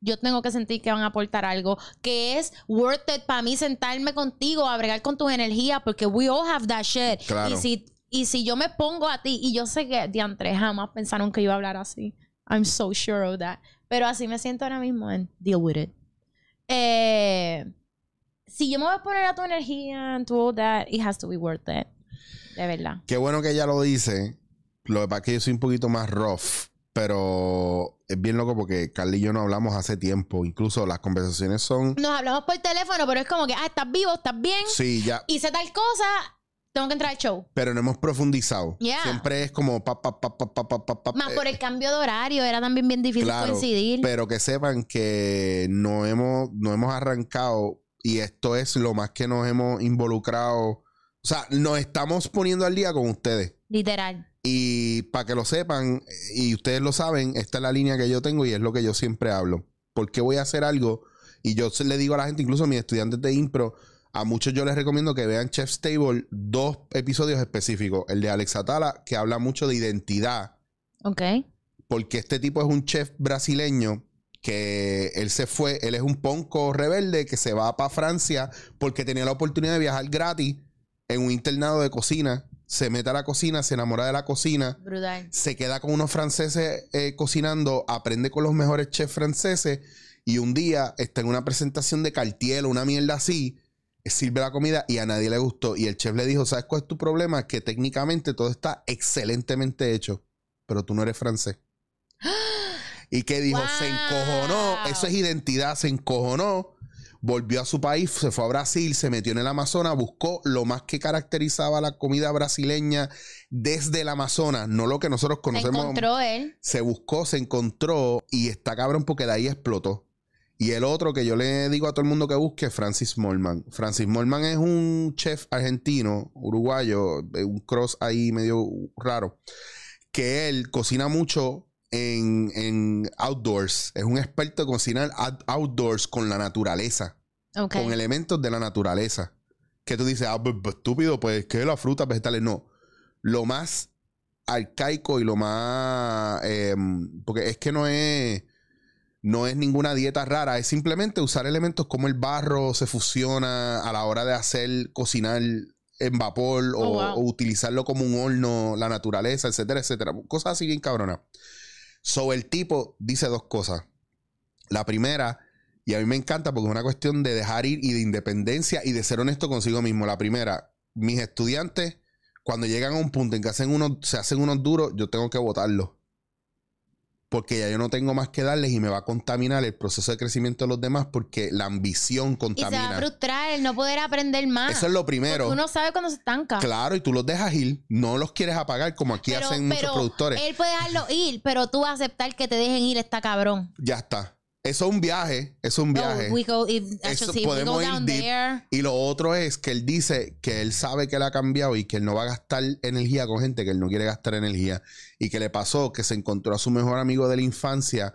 Yo tengo que sentir que van a aportar algo, que es worth it para mí sentarme contigo, a bregar con tus energías, porque we all have that shit. Claro. Y si, y si yo me pongo a ti, y yo sé que diantre jamás pensaron que iba a hablar así. I'm so sure of that. Pero así me siento ahora mismo en deal with it. Eh, si yo me voy a poner a tu energía and to all that, it has to be worth it. De verdad. Qué bueno que ella lo dice. Lo que pasa es que yo soy un poquito más rough. Pero es bien loco porque Carly y yo no hablamos hace tiempo. Incluso las conversaciones son. Nos hablamos por teléfono, pero es como que, ah, estás vivo, estás bien, Sí, ya. hice tal cosa, tengo que entrar al show. Pero no hemos profundizado. Siempre es como pa, pa, pa, pa, pa, pa, pa, Más por eh, el cambio de horario, era también bien difícil coincidir. Pero que sepan que no hemos, no hemos arrancado y esto es lo más que nos hemos involucrado. O sea, nos estamos poniendo al día con ustedes. Literal. Y para que lo sepan, y ustedes lo saben, esta es la línea que yo tengo y es lo que yo siempre hablo. ¿Por qué voy a hacer algo? Y yo le digo a la gente, incluso a mis estudiantes de impro, a muchos yo les recomiendo que vean Chef's Table dos episodios específicos. El de Alex Atala, que habla mucho de identidad Ok. porque este tipo es un chef brasileño que él se fue, él es un ponco rebelde que se va para Francia porque tenía la oportunidad de viajar gratis en un internado de cocina, se mete a la cocina, se enamora de la cocina, Brutal. se queda con unos franceses eh, cocinando, aprende con los mejores chefs franceses y un día está en una presentación de Cartier o una mierda así, sirve la comida y a nadie le gustó y el chef le dijo, ¿sabes cuál es tu problema? Que técnicamente todo está excelentemente hecho, pero tú no eres francés. Y que dijo, Wow. se encojonó, eso es identidad, se encojonó, volvió a su país, se fue a Brasil, se metió en el Amazonas, buscó lo más que caracterizaba la comida brasileña desde el Amazonas, no lo que nosotros Se conocemos. encontró él. Se buscó, se encontró y está cabrón porque de ahí explotó. Y el otro que yo le digo a todo el mundo que busque es Francis Molman. Francis Molman es un chef argentino, uruguayo, un cross ahí medio raro, que él cocina mucho en, en outdoors. Es un experto en cocinar out- outdoors con la naturaleza, Ok. con elementos de la naturaleza. Que tú dices, ah, pues, pues, estúpido, pues que la fruta, vegetales. No. Lo más arcaico y lo más. eh, porque es que no es. No es ninguna dieta rara, es simplemente usar elementos como el barro se fusiona a la hora de hacer cocinar en vapor o, Oh, wow. o utilizarlo como un horno, la naturaleza, etcétera, etcétera. Cosas así bien cabronas. So, el tipo dice dos cosas. La primera, y a mí me encanta porque es una cuestión de dejar ir y de independencia y de ser honesto consigo mismo. La primera, mis estudiantes, cuando llegan a un punto en que hacen unos, se hacen unos duros, yo tengo que votarlos. Porque ya yo no tengo más que darles y me va a contaminar el proceso de crecimiento de los demás porque la ambición Y se va a contamina. frustrar el no poder aprender más. Eso es lo primero. Porque uno sabe cuando se estanca. Claro, y tú los dejas ir, no los quieres apagar como aquí Pero- hacen muchos productores. Él puede dejarlo ir, pero tú aceptar que te dejen ir está cabrón. Ya está. Eso es un viaje, eso es un viaje. Oh, we go, if, Eso we podemos ir down deep. there. Y lo otro es que él dice que él sabe que él ha cambiado y que él no va a gastar energía con gente que él no quiere gastar energía. Y que le pasó que se encontró a su mejor amigo de la infancia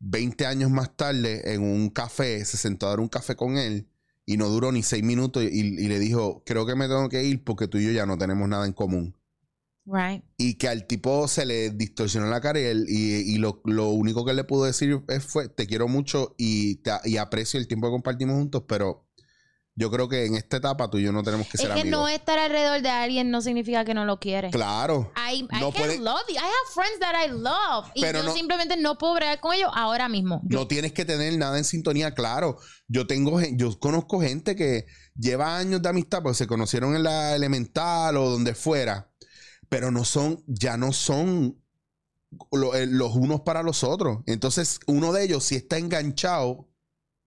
20 años más tarde en un café, se sentó a dar un café con él y no duró ni seis minutos y, y le dijo, creo que me tengo que ir porque tú y yo ya no tenemos nada en común. Right. Y que al tipo se le distorsionó la cara y, él- y, y lo, lo único que le pudo decir es- fue, te quiero mucho y, te- y aprecio el tiempo que compartimos juntos, pero Yo creo que en esta etapa tú y yo no tenemos que Es ser que amigos. no estar alrededor de alguien no significa que no lo quieres. Claro. I, I No can puede- love you. I have friends that I love. Y Pero yo no- simplemente no puedo bregar con ellos ahora mismo. Yo- No tienes que tener nada en sintonía, claro. Yo tengo, yo conozco gente que lleva años de amistad, pues se conocieron en la elemental o donde fuera, pero no son, ya no son eh, los unos para los otros. Entonces, uno de ellos sí está enganchado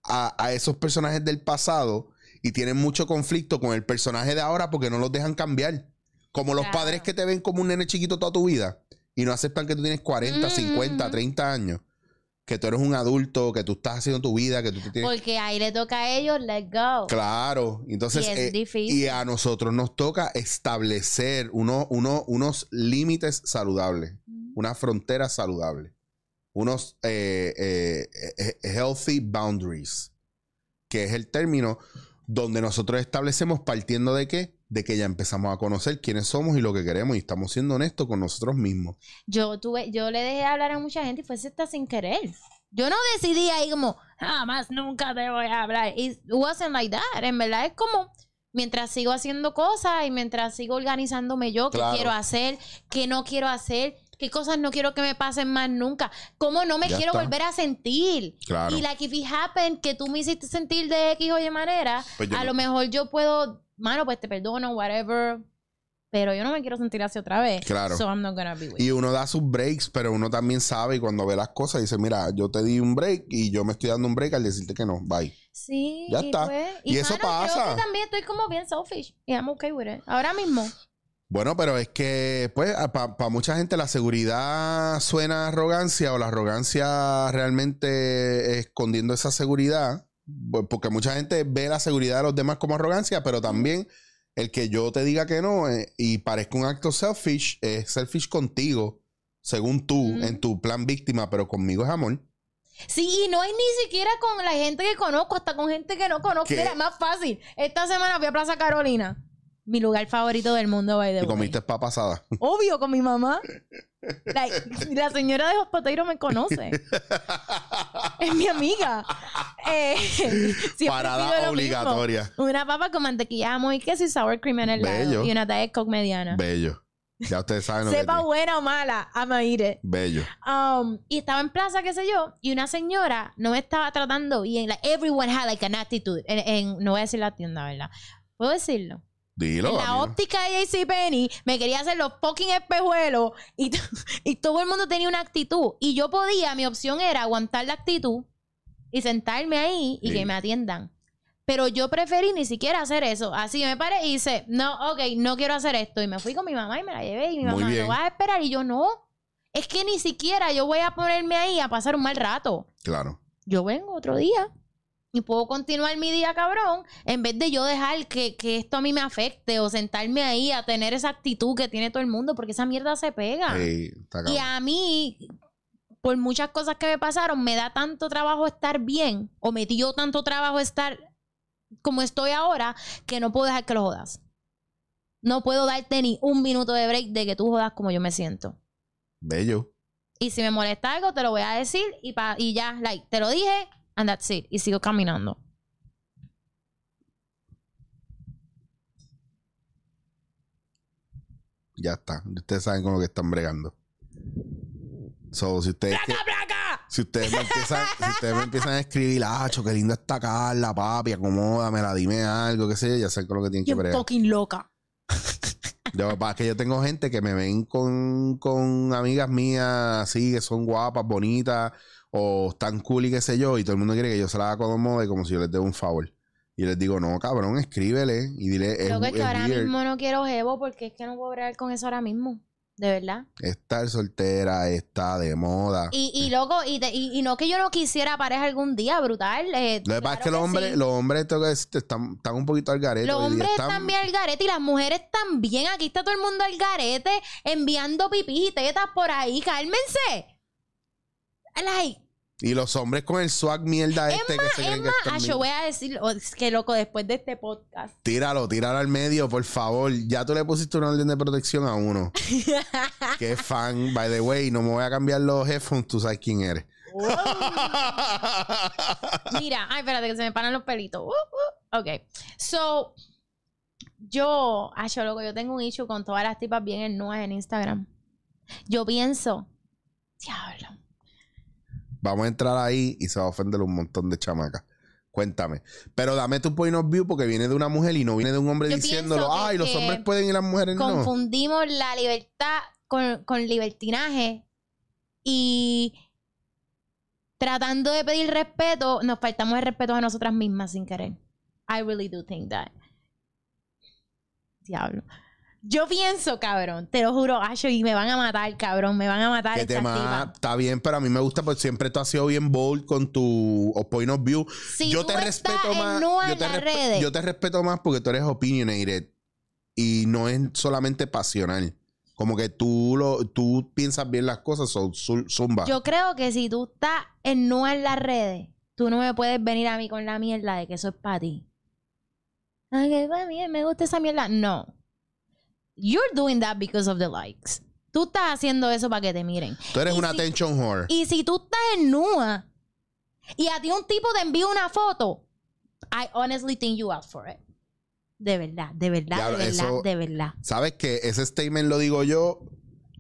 a, a esos personajes del pasado y tienen mucho conflicto con el personaje de ahora porque no los dejan cambiar. Como los Claro. padres que te ven como un nene chiquito toda tu vida y no aceptan que tú tienes 40, Mm, 50, mm. 30 años. Que tú eres un adulto, que tú estás haciendo tu vida, que tú te tienes... Porque ahí le toca a ellos, let go. Claro. Entonces, Y es eh, difícil. y a nosotros nos toca establecer uno, uno- unos límites saludables, una frontera saludable, unos eh, eh, eh, healthy boundaries, que es el término donde nosotros establecemos partiendo de qué? De que ya empezamos a conocer quiénes somos y lo que queremos y estamos siendo honestos con nosotros mismos. Yo tuve, yo le dejé hablar a mucha gente y fue hasta sin querer. Yo no decidí ahí como, jamás nunca te voy a hablar. It wasn't like that. En verdad es como, mientras sigo haciendo cosas y mientras sigo organizándome yo, qué quiero hacer, qué no quiero hacer, qué cosas no quiero que me pasen más nunca, cómo no me Ya quiero está. volver a sentir. Claro. Y like if it happened que tú me hiciste sentir de X o Y manera, Pues a no- lo mejor yo puedo, mano, pues te perdono, whatever. Pero yo no me quiero sentir así otra vez. Claro. So I'm not gonna be with Y uno da sus breaks, pero uno también sabe y cuando ve las cosas dice, mira, yo te di un break y yo me estoy dando un break al decirte que no, bye. Sí, Ya está. pues- Y eso mano, pasa. que también estoy como bien selfish. Y I'm okay with it. Ahora mismo. Bueno, pero es que, pues, para mucha gente la seguridad suena a arrogancia o la arrogancia realmente escondiendo esa seguridad, porque mucha gente ve la seguridad de los demás como arrogancia, pero también el que yo te diga que no eh, y parezca un acto selfish, es selfish contigo, según tú, en tu plan víctima, pero conmigo es amor. Sí, y no hay ni siquiera con la gente que conozco, hasta con gente que no conozco. ¿Qué? Mira, más fácil. Esta semana fui a Plaza Carolina. Mi lugar favorito del mundo, by the Y way. comiste pa' pasada. Obvio, con mi mamá. Like, la señora de Hospoteiro me conoce. es mi amiga. Eh, Parada obligatoria. Una papa con mantequilla, jamón y queso y sour cream en el Bello. lado. Y una Diet Coke mediana. Bello. Ya ustedes saben lo que Sepa buena o mala, I'm a eat it. Bello. Um, y estaba en plaza, qué sé yo, y una señora no me estaba tratando bien. Like, everyone had like an attitude. En, en- no voy a decir la tienda, ¿verdad? ¿Puedo decirlo? Dilo. en la amigo. óptica de JCPenney me quería hacer los fucking espejuelos y, y todo el mundo tenía una actitud. Y yo podía, mi opción era aguantar la actitud y sentarme ahí y Sí. que me atiendan. Pero yo preferí ni siquiera hacer eso. Así me paré y hice, no, ok, no quiero hacer esto. Y me fui con mi mamá y me la llevé. Y mi mamá. ¿lo vas a esperar? Y yo, no. Es que ni siquiera yo voy a ponerme ahí a pasar un mal rato. Claro. Yo vengo otro día y puedo continuar mi día, cabrón, en vez de yo dejar que, que esto a mí me afecte o sentarme ahí a tener esa actitud que tiene todo el mundo, porque esa mierda se pega. Sí, Y a mí, por muchas cosas que me pasaron, me da tanto trabajo estar bien, o me dio tanto trabajo estar como estoy ahora, que no puedo dejar que lo jodas. No puedo darte ni un minuto de break de que tú jodas como yo me siento. Bello. Y si me molesta algo, te lo voy a decir y, pa- y ya, like, te lo dije, and that's it. Y sigo caminando. Ya está. Ustedes saben con lo que están bregando. So, si ustedes, que- si ustedes me empiezan, si ustedes me empiezan a escribir, Acho, qué linda está Carla, papi, acomódamela, dime algo, qué sé yo, ya sé con lo que tienen que Yo bregar. fucking loca. Yo, que es que yo tengo gente que me ven con, con amigas mías así, que son guapas, bonitas, o están cool y qué sé yo, y todo el mundo quiere que yo se la haga acomode como si yo les dé un favor. Y les digo, no, cabrón, escríbele y dile, Lo que es que es ahora weird mismo no quiero jevo porque es que no puedo bregar con eso ahora mismo. De verdad. estar soltera, está de moda. Y, y loco, y, te- y, y no que yo no quisiera pareja algún día, brutal. eh, Lo que pasa es que los hombres, sí. los hombres están, están un poquito al garete. Los hombres están- están bien al garete y las mujeres también. Aquí está todo el mundo al garete enviando pipí y tetas por ahí. Cálmense. Like, Y los hombres con el swag mierda es este que más, se creen que más, están ah, yo voy a decir, oh, es que loco, después de este podcast. Tíralo, tíralo al medio, por favor. Ya tú le pusiste una orden de protección a uno. que es fan, by the way, no me voy a cambiar los headphones, tú sabes quién eres. Mira, ay, espérate que se me paran los pelitos. Uh, uh. Ok. So, yo, ah, yo loco, yo tengo un issue con todas las tipas bien nuevas en Instagram. Yo pienso, diablo. Vamos a entrar ahí y se va a ofender un montón de chamacas. Cuéntame. Pero dame tu point of view porque viene de una mujer y no viene de un hombre Yo diciéndolo. que- Ay, los hombres pueden y las mujeres no. Confundimos la libertad con, con libertinaje y tratando de pedir respeto, nos faltamos el respeto a nosotras mismas sin querer. I really do think that. Diablo. Yo pienso, cabrón, te lo juro, Asho, y me van a matar, cabrón, me van a matar Que estas te ma- tipas. está bien, pero a mí me gusta porque siempre tú has sido bien bold con tu point of view. Si yo tú te estás respeto en más. nua Yo te, las respe- redes. yo te respeto más porque tú eres opinionated y no es solamente pasional. Como que tú lo, tú piensas bien las cosas, so, zu- zumba. Yo creo que si tú estás en no en las redes, tú no me puedes venir a mí con la mierda de que eso es para ti. Ay, que mí me gusta esa mierda. No. You're doing that because of the likes. Tú estás haciendo eso para que te miren. tú eres y una si- attention whore. Y si tú estás en nua y a ti un tipo te envía una foto, I honestly think you asked for it. De verdad, de verdad, Diablo, de verdad, eso- de verdad. Sabes que ese statement lo digo yo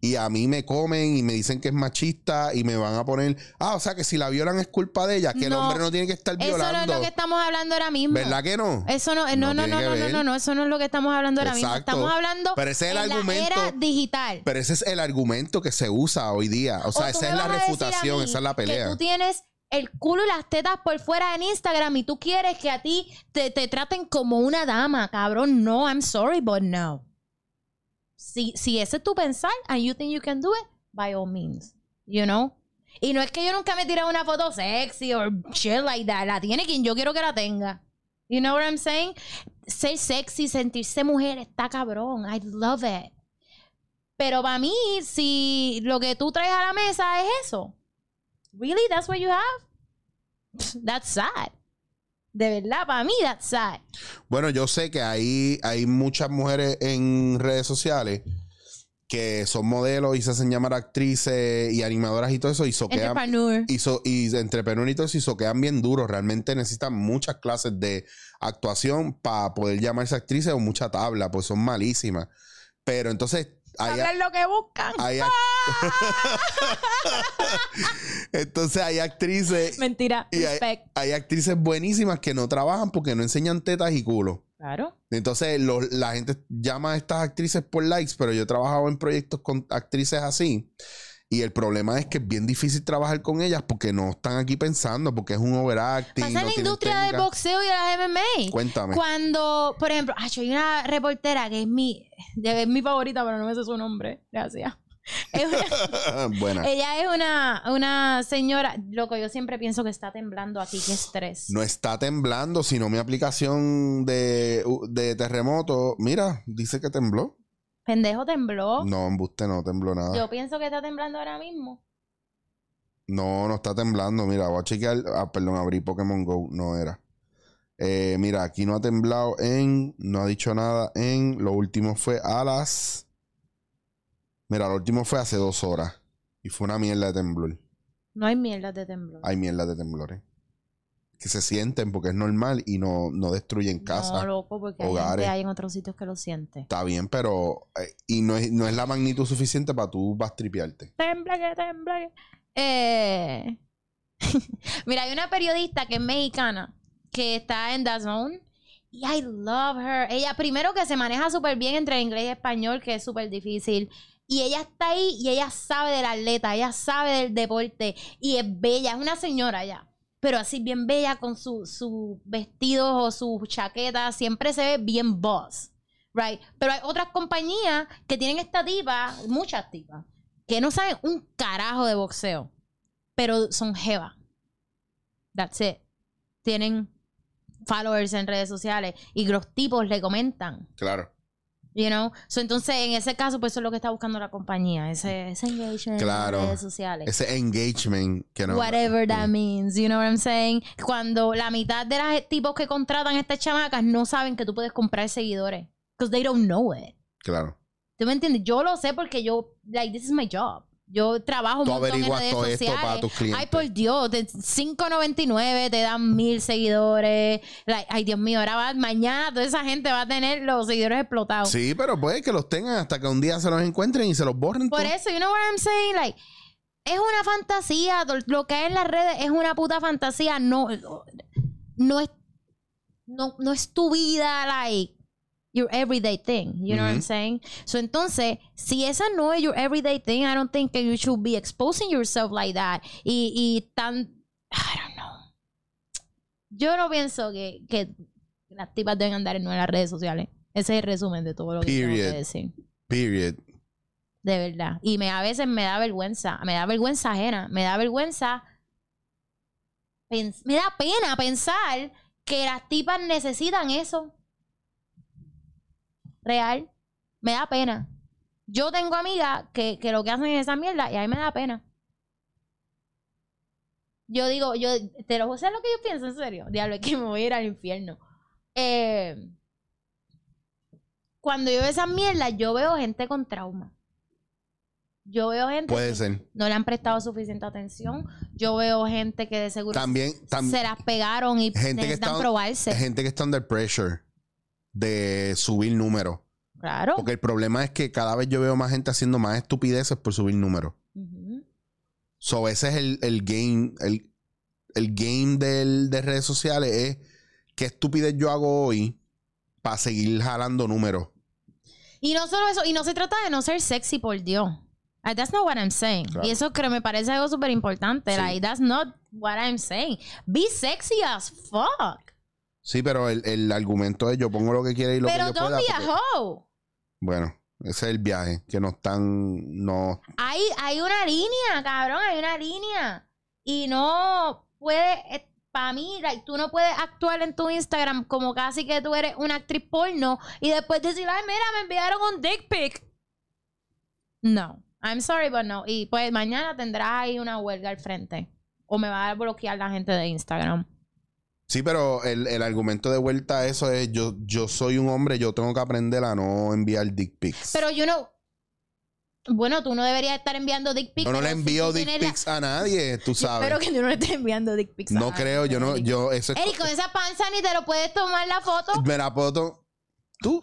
y a mí me comen y me dicen que es machista y me van a poner, ah, o sea que si la violan es culpa de ella, que el hombre no tiene que estar Eso no es violando. lo que estamos hablando ahora mismo. ¿Verdad que no? Eso no, no, No no, no, no, que no, ver. no, no, eso no es lo que estamos hablando ahora mismo. Exacto. Estamos hablando Pero ese es el en la era digital. Pero ese es el argumento que se usa hoy día. O sea, O esa es la refutación, esa es la Que pelea. tú tienes el culo y las tetas por fuera en Instagram y tú quieres que a ti te, te traten como una dama, cabrón. No, I'm sorry, but no. Si, si ese es tu pensar and you think you can do it, by all means. You know? Y no es que yo nunca me tiré una foto sexy or shit like that. La tiene quien yo quiero que la tenga. You know what I'm saying? Ser sexy, sentirse mujer está cabrón. I love it. Pero para mí, si lo que tú traes a la mesa es eso, really, that's what you have? That's sad. De verdad, para mí, that's sad. Bueno, yo sé que hay, hay muchas mujeres en redes sociales que son modelos y se hacen llamar actrices y animadoras y todo eso y soquean. Entrepreneur. Y, so, y entrepreneur y todo eso y soquean bien duro. Realmente necesitan muchas clases de actuación para poder llamarse actrices o mucha tabla, pues son malísimas. Pero entonces hay, Hablan lo que buscan. hay entonces hay actrices Mentira. y hay, actrices buenísimas que no trabajan porque no enseñan tetas y culo. Claro. Entonces lo- la gente llama a estas actrices por likes, pero yo he trabajado en proyectos con actrices así. Y el problema es que es bien difícil trabajar con ellas porque no están aquí pensando, porque es un overacting. Pasa no en la industria del boxeo y de la MMA. Cuéntame. Cuando, por ejemplo, ay, hay una reportera que es mi, es mi favorita, pero no me sé su nombre. Gracias. Es una- Buena. ella es una, una señora, loco, yo siempre pienso que está temblando aquí, qué estrés. No está temblando, sino mi aplicación de, de terremoto. Mira, dice que tembló. Pendejo tembló. No, embuste, no tembló nada. Yo pienso que está temblando ahora mismo. No, no está temblando. Mira, voy a chequear. Ah, perdón, abrí Pokémon Go. No era. Eh, mira, aquí no ha temblado en. No ha dicho nada en. Lo último fue a las. Mira, lo último fue hace dos horas. Y fue una mierda de temblor. No hay mierda de temblor. Hay mierda de temblores. Que se sienten porque es normal y no, no destruyen casa. No, loco, porque hay hogares. gente hay en otros sitios que lo siente. Está bien, pero. eh, y no es, no es la magnitud suficiente para tú vas tripearte. Tembla que tembla Eh... Mira, hay una periodista que es mexicana que está en The Zone y I love her. Ella, primero que se maneja súper bien entre inglés y español, que es súper difícil. Y ella está ahí y ella sabe del atleta, ella sabe del deporte y es bella, es una señora ya. Pero así bien bella con sus su vestidos o su chaqueta, siempre se ve bien boss. Right. Pero hay otras compañías que tienen esta tipa, muchas tipas, que no saben un carajo de boxeo, pero son jeva. That's it. Tienen followers en redes sociales y los tipos le comentan, Claro. You know. So, entonces, en ese caso, pues eso es lo que está buscando la compañía, ese, ese engagement Claro. en redes sociales. Ese engagement que no. Whatever that Mm. means, you know what I'm saying? Cuando la mitad de los tipos que contratan a estas chamacas no saben que tú puedes comprar seguidores. Because they don't know it. Claro. ¿Tú me entiendes? Yo lo sé porque yo, like, this is my job. Yo trabajo un Tú montón en averiguas redes todo esto sociales. para tus clientes. Ay, por Dios, de 5.99 te dan mil seguidores. Like, ay, Dios mío, ahora va, mañana toda esa gente va a tener los seguidores explotados. Sí, pero puede que los tengan hasta que un día se los encuentren y se los borren. Por eso, you know what I'm saying? Like, es una fantasía. Lo que hay en las redes es una puta fantasía. No, no es, no, no es tu vida, like, your everyday thing. You know what I'm saying? So, entonces, si esa no es your everyday thing, I don't think that you should be exposing yourself like that. Y, y tan, I don't know. Yo no pienso que, que las tipas deben andar en las redes sociales. Ese es el resumen de todo lo que tengo Period. que decir. Period. De verdad. Y me, a veces me da vergüenza. Me da vergüenza ajena. Me da vergüenza. me da pena pensar que las tipas necesitan eso. Real. Me da pena. Yo tengo amigas que, que lo que hacen es esa mierda y a mí me da pena. Yo digo, yo te lo sé lo que yo pienso, en serio. Diablo, es que me voy a ir al infierno. Eh, cuando yo veo esas mierdas, yo veo gente con trauma. Yo veo gente Puede que ser. no le han prestado suficiente atención. Yo veo gente que de seguro También, tam- se las pegaron y gente que necesitan está- probarse. gente que está under pressure de subir números. claro. Porque el problema es que cada vez yo veo más gente haciendo más estupideces por subir números. Ujú. So, ese es el, el game. El, el game del- de redes sociales es qué estupidez yo hago hoy para seguir jalando números. Y no solo eso, y no se trata de no ser sexy, por Dios. That's not what I'm saying. Claro. Y eso creo me parece algo súper importante. Sí. Like, that's not what I'm saying. Be sexy as fuck. Sí, pero el, el argumento es yo pongo lo que quiera y lo Pero que yo pueda. porque- hoe. bueno, ese es el viaje. Que no están. No. Hay, hay una línea, cabrón, hay una línea. Y no puede, para mí, like, tú no puedes actuar en tu Instagram como casi que tú eres una actriz porno y después decir, ay, mira, me enviaron un dick pic. No, I'm sorry, but no. Y pues mañana tendrás ahí una huelga al frente. O me va a bloquear la gente de Instagram. Sí, pero el, el argumento de vuelta a eso es yo, yo soy un hombre, yo tengo que aprender a no enviar dick pics. Pero yo no. Bueno, tú no deberías estar enviando dick pics. yo no le envío dick la- pics a nadie, tú Yo sabes. Espero que tú no le estés enviando dick pics. a No nadie, creo, yo no, Eric. yo, eso es. Eric, con esa panza ni te lo puedes tomar la foto. Me la puedo to- ¿Tú?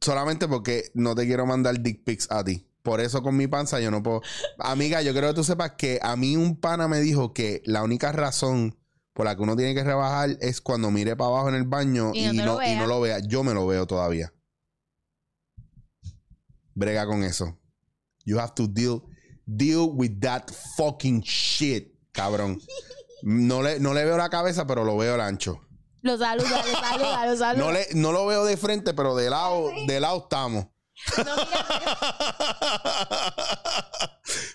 Solamente porque no te quiero mandar dick pics a ti. Por eso con mi panza yo no puedo. Amiga, yo quiero que tú sepas que a mí un pana me dijo que la única razón por la que uno tiene que rebajar es cuando mire para abajo en el baño Y y, no y vea. no lo vea. Yo me lo veo todavía. Brega con eso. You have to deal, deal with that fucking shit, cabrón. No le, no le veo la cabeza, pero lo veo el ancho. Lo saluda, lo saluda, lo saluda. No, le, no lo veo de frente, pero de lado, de lado estamos. No,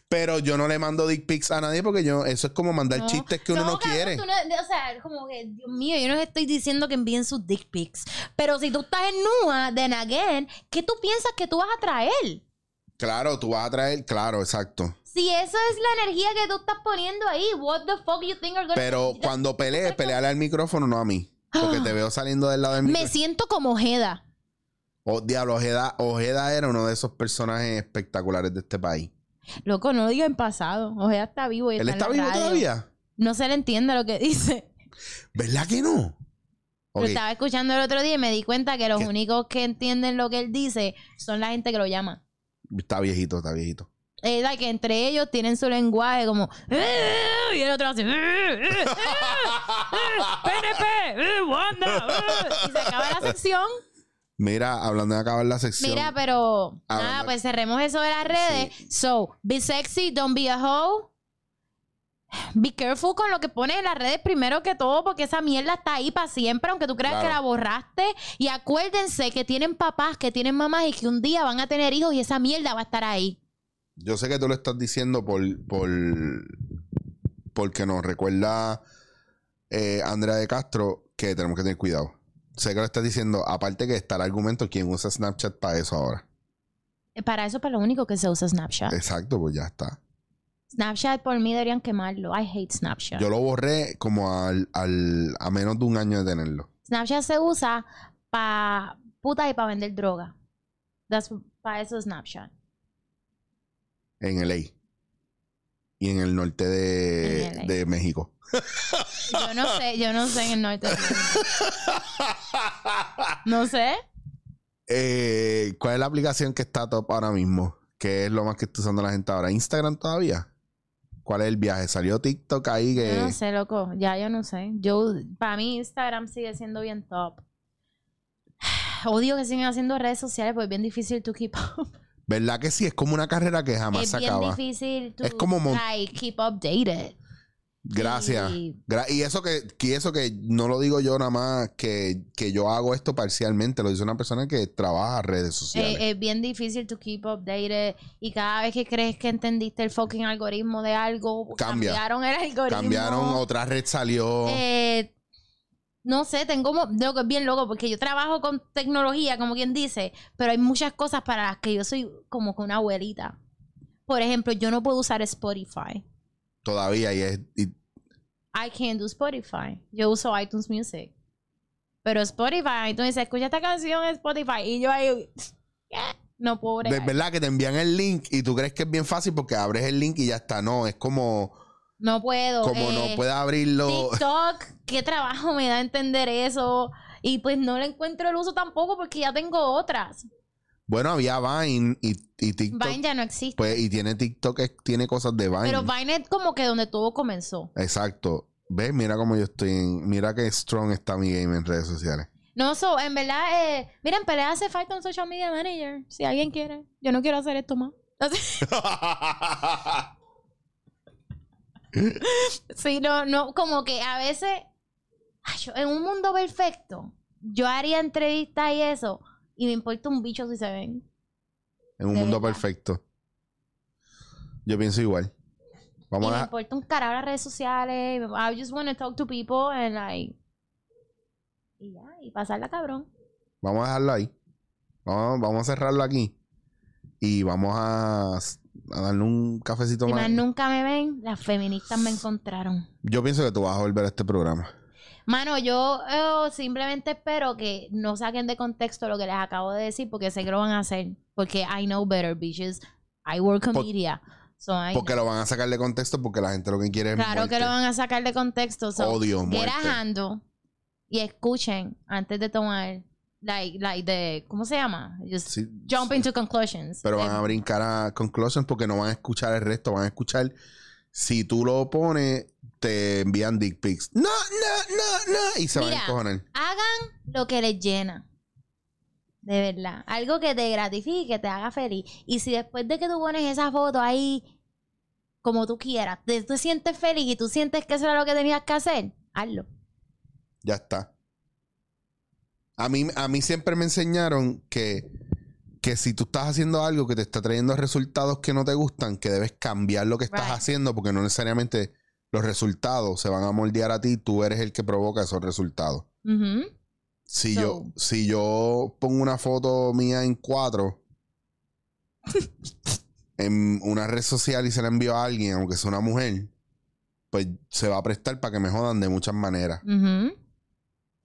pero yo no le mando dick pics a nadie porque yo, eso es como mandar No. chistes que uno no, quiere. tú o sea, como que, Dios mío, yo no les estoy diciendo que envíen sus dick pics. Pero si tú estás en nua, then again, ¿qué tú piensas que tú vas a traer? Claro, tú vas a traer, claro, exacto. Si eso es la energía que tú estás poniendo ahí, what the fuck you think are gonna Pero cuando pelees, peleale al micrófono, no a mí. Porque te veo saliendo del lado del Me micrófono. siento como Ojeda. Oh, diablo, Ojeda, Ojeda era uno de esos personajes espectaculares de este país. Loco, no lo diga en pasado. Ojeda está vivo y ¿Él está, la vivo radio. todavía? No se le entiende lo que dice. ¿Verdad que no? Lo Ok, estaba escuchando el otro día y me di cuenta que los ¿Qué? únicos que entienden lo que él dice son la gente que lo llama. Está viejito, está viejito. Es like que entre ellos tienen su lenguaje como "Eh", y el otro hace "Eh, eh, eh, PNP, Wanda, eh", y se acaba la sección. Mira, hablando de acabar la sección. Mira, pero nada, pues cerremos eso de las redes. So, be sexy, don't be a hoe. Be careful con lo que pones en las redes primero que todo, porque esa mierda está ahí para siempre, aunque tú creas Claro. que la borraste. Y acuérdense que tienen papás, que tienen mamás y que un día van a tener hijos y esa mierda va a estar ahí. Yo sé que tú lo estás diciendo por, por porque nos recuerda eh, Andrea de Castro que tenemos que tener cuidado. Sé que lo estás diciendo, aparte que está el argumento, ¿quién usa Snapchat para eso ahora? Eh, Para eso, para lo único que se usa Snapchat. Exacto, pues ya está. Snapchat por mí deberían quemarlo. I hate Snapchat. Yo lo borré como al, al- a menos de un año de tenerlo. Snapchat se usa para puta y para vender droga. Para eso Snapchat. En LA. Y en el norte de, de México. Yo no sé, yo no sé en el norte. de México. No sé. Eh, ¿Cuál es la aplicación que está top ahora mismo? ¿Qué es lo más que está usando la gente ahora? ¿Instagram todavía? ¿Cuál es el viaje? ¿Salió TikTok ahí que...? Yo no sé, loco. Ya yo no sé. Yo, para mí Instagram sigue siendo bien top. Odio que sigan haciendo redes sociales porque es bien difícil to keep up. ¿Verdad que sí? Es como una carrera que jamás es se bien acaba. difícil to Es como like, keep updated. Gracias. Y- Gra- Y eso que, que eso que no lo digo yo nada más, que, que yo hago esto parcialmente, lo dice una persona que trabaja redes sociales. Eh, es bien difícil to keep updated y cada vez que crees que entendiste el fucking algoritmo de algo, Cambia. cambiaron el algoritmo. Cambiaron, otra red salió. Eh, no sé, tengo mo- loco, es bien loco porque yo trabajo con tecnología, como quien dice, pero hay muchas cosas para las que yo soy como que una abuelita. Por ejemplo, yo no puedo usar Spotify. todavía y es y- I can't do Spotify. Yo uso iTunes Music. Pero Spotify, tú dices, escucha esta canción en Spotify. Y yo ahí, no puedo de verdad que te envían el link y tú crees que es bien fácil porque abres el link y ya está. No, es como, No puedo. como no eh, puedes abrirlo. TikTok, qué trabajo me da entender eso. Y pues no le encuentro el uso tampoco porque ya tengo otras. Bueno, había Vine y, y TikTok. Vine ya no existe. Pues, y tiene TikTok, tiene cosas de Vine. pero Vine es como que donde todo comenzó. Exacto. ¿Ves? Mira cómo yo estoy en... Mira qué strong está mi game en redes sociales. No, so, en verdad, eh, miren, pelea hace falta un social media manager. Si alguien quiere. Yo no quiero hacer esto más. Sí, no, no, como que a veces, ay, yo- en un mundo perfecto, yo haría entrevistas y eso, y me importa un bicho si se ven. en un De mundo verdad. perfecto. Yo pienso igual. Vamos y me a... importa un carajo las redes sociales. I just want to talk to people and like. Y ya, y pasarla cabrón. Vamos a dejarlo ahí. Vamos, vamos a cerrarlo aquí. Y vamos a, a darle un cafecito Si más. más nunca me ven, las feministas me encontraron. Yo pienso que tú vas a volver a este programa. Mano, yo eh, simplemente espero que no saquen de contexto lo que les acabo de decir porque sé que lo van a hacer. Porque I know better, bitches. I work on Por- media. So I Porque lo van a sacar de contexto porque la gente lo que quiere es Claro muerte. que lo van a sacar de contexto. So, Odio, get muerte. a handle y escuchen antes de tomar, like, like de, ¿cómo se llama? Just Sí, jump sí. into conclusions. Pero van a brincar a conclusions porque no van a escuchar el resto. Van a escuchar... Si tú lo pones, te envían dick pics. No, no, no, no. Y se van a encojonar. Hagan lo que les llena. De verdad. Algo que te gratifique, que te haga feliz. Y si después de que tú pones esa foto ahí, como tú quieras, te, te sientes feliz y tú sientes que eso era lo que tenías que hacer, hazlo. Ya está. A mí, a mí siempre me enseñaron que, que si tú estás haciendo algo que te está trayendo resultados que no te gustan, que debes cambiar lo que estás Right. haciendo porque no necesariamente los resultados se van a moldear a ti, tú eres el que provoca esos resultados. Ujú. Si, So- yo, si yo pongo una foto mía en cuatro en una red social y se la envío a alguien, aunque sea una mujer, pues se va a prestar para que me jodan de muchas maneras Ujú.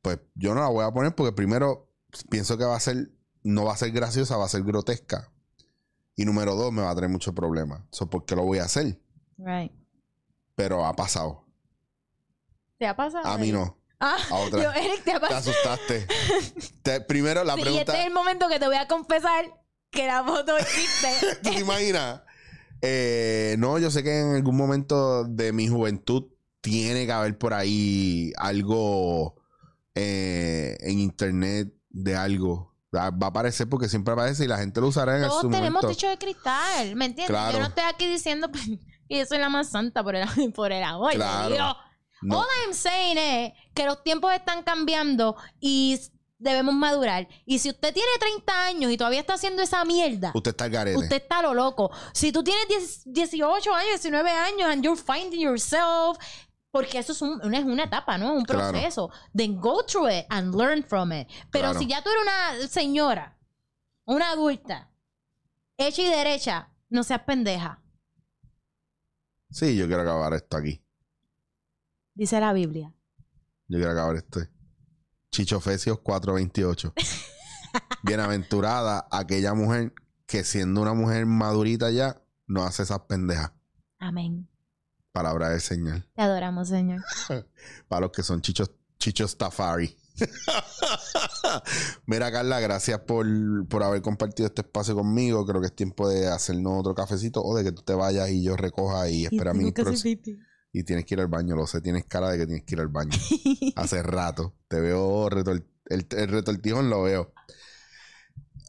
Pues yo no la voy a poner porque primero pienso que va a ser, no va a ser graciosa, va a ser grotesca. Y número dos, me va a traer muchos problemas. So, ¿Por qué lo voy a hacer? Right. Pero ha pasado. ¿Te ha pasado? A mí no. Ah, A otra. yo, Eric, te ha Te pasado. asustaste. Te- primero la Sí, y pregunta... este es el momento que te voy a confesar que la foto existe. ¿Tú te imaginas? Eh, no, yo sé que en algún momento de mi juventud tiene que haber por ahí algo eh, en internet de algo. Va a aparecer porque siempre aparece y la gente lo usará en Todos su tenemos momento. techo de cristal, ¿me entiendes? Claro. Yo no estoy aquí diciendo que yo soy la más santa por el, por el amor. de Claro. Dios. No. All I'm saying es que los tiempos están cambiando y debemos madurar. Y si usted tiene 30 años y todavía está haciendo esa mierda, Usted está garete. usted está a lo loco. Si tú tienes 10 18 años, 19 años and you're finding yourself, porque eso es, un- una, es una etapa, ¿no? Un Claro. proceso. Then go through it and learn from it. Pero Claro. si ya tú eres una señora, una adulta, hecha y derecha, no seas pendeja, Sí, yo quiero acabar esto aquí. dice la Biblia. Yo quiero acabar esto. Chicho Fesios 428. Bienaventurada aquella mujer que siendo una mujer madurita ya, no hace esas pendejas. Amén. Palabra del Señor. Te adoramos, Señor. Para los que son chichos, chichos Tafari. Mira, Carla, gracias por, por haber compartido este espacio conmigo. Creo que es tiempo de hacernos otro cafecito o de que tú te vayas y yo recoja y espera mi. Y tienes que ir al baño, lo sé, tienes cara de que tienes que ir al baño. Hace rato. Te veo retor el, el retortijón, lo veo.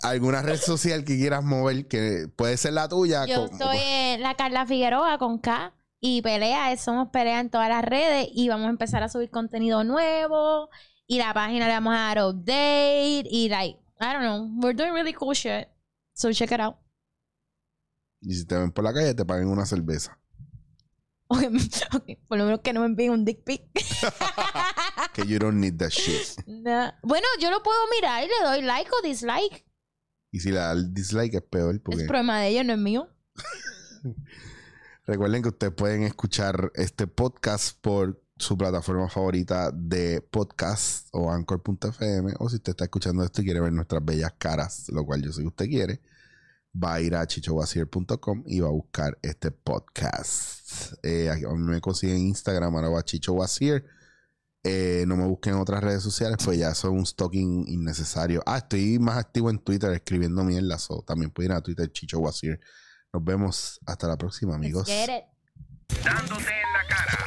¿Alguna red social que quieras mover que puede ser la tuya? Yo soy eh, la Carla Figueroa con K y pelea, somos pelea en todas las redes y vamos a empezar a subir contenido nuevo y la página le vamos a dar update y like, I don't know, we're doing really cool shit. So check it out. Y si te ven por la calle, te paguen una cerveza. Ok, ok, por lo menos que no me envíen un dick pic. Que you don't need that shit. No. Bueno, yo lo puedo mirar y le doy like o dislike. Y si le da el dislike es peor porque... Es problema de ellos, no es mío. Recuerden que ustedes pueden escuchar este podcast por su plataforma favorita de podcast o anchor.fm o si usted está escuchando esto y quiere ver nuestras bellas caras, lo cual yo sé que usted quiere, va a ir a chichowasier.com y va a buscar este podcast. Eh, a mí me consiguen en Instagram arroba chichowasier. Eh, no me busquen en otras redes sociales, pues ya es un stalking innecesario. Ah, estoy más activo en Twitter escribiendo mierda. so también pueden ir a Twitter Chicho Wasier. Nos vemos hasta la próxima, amigos. Let's get it. Dándote en la cara.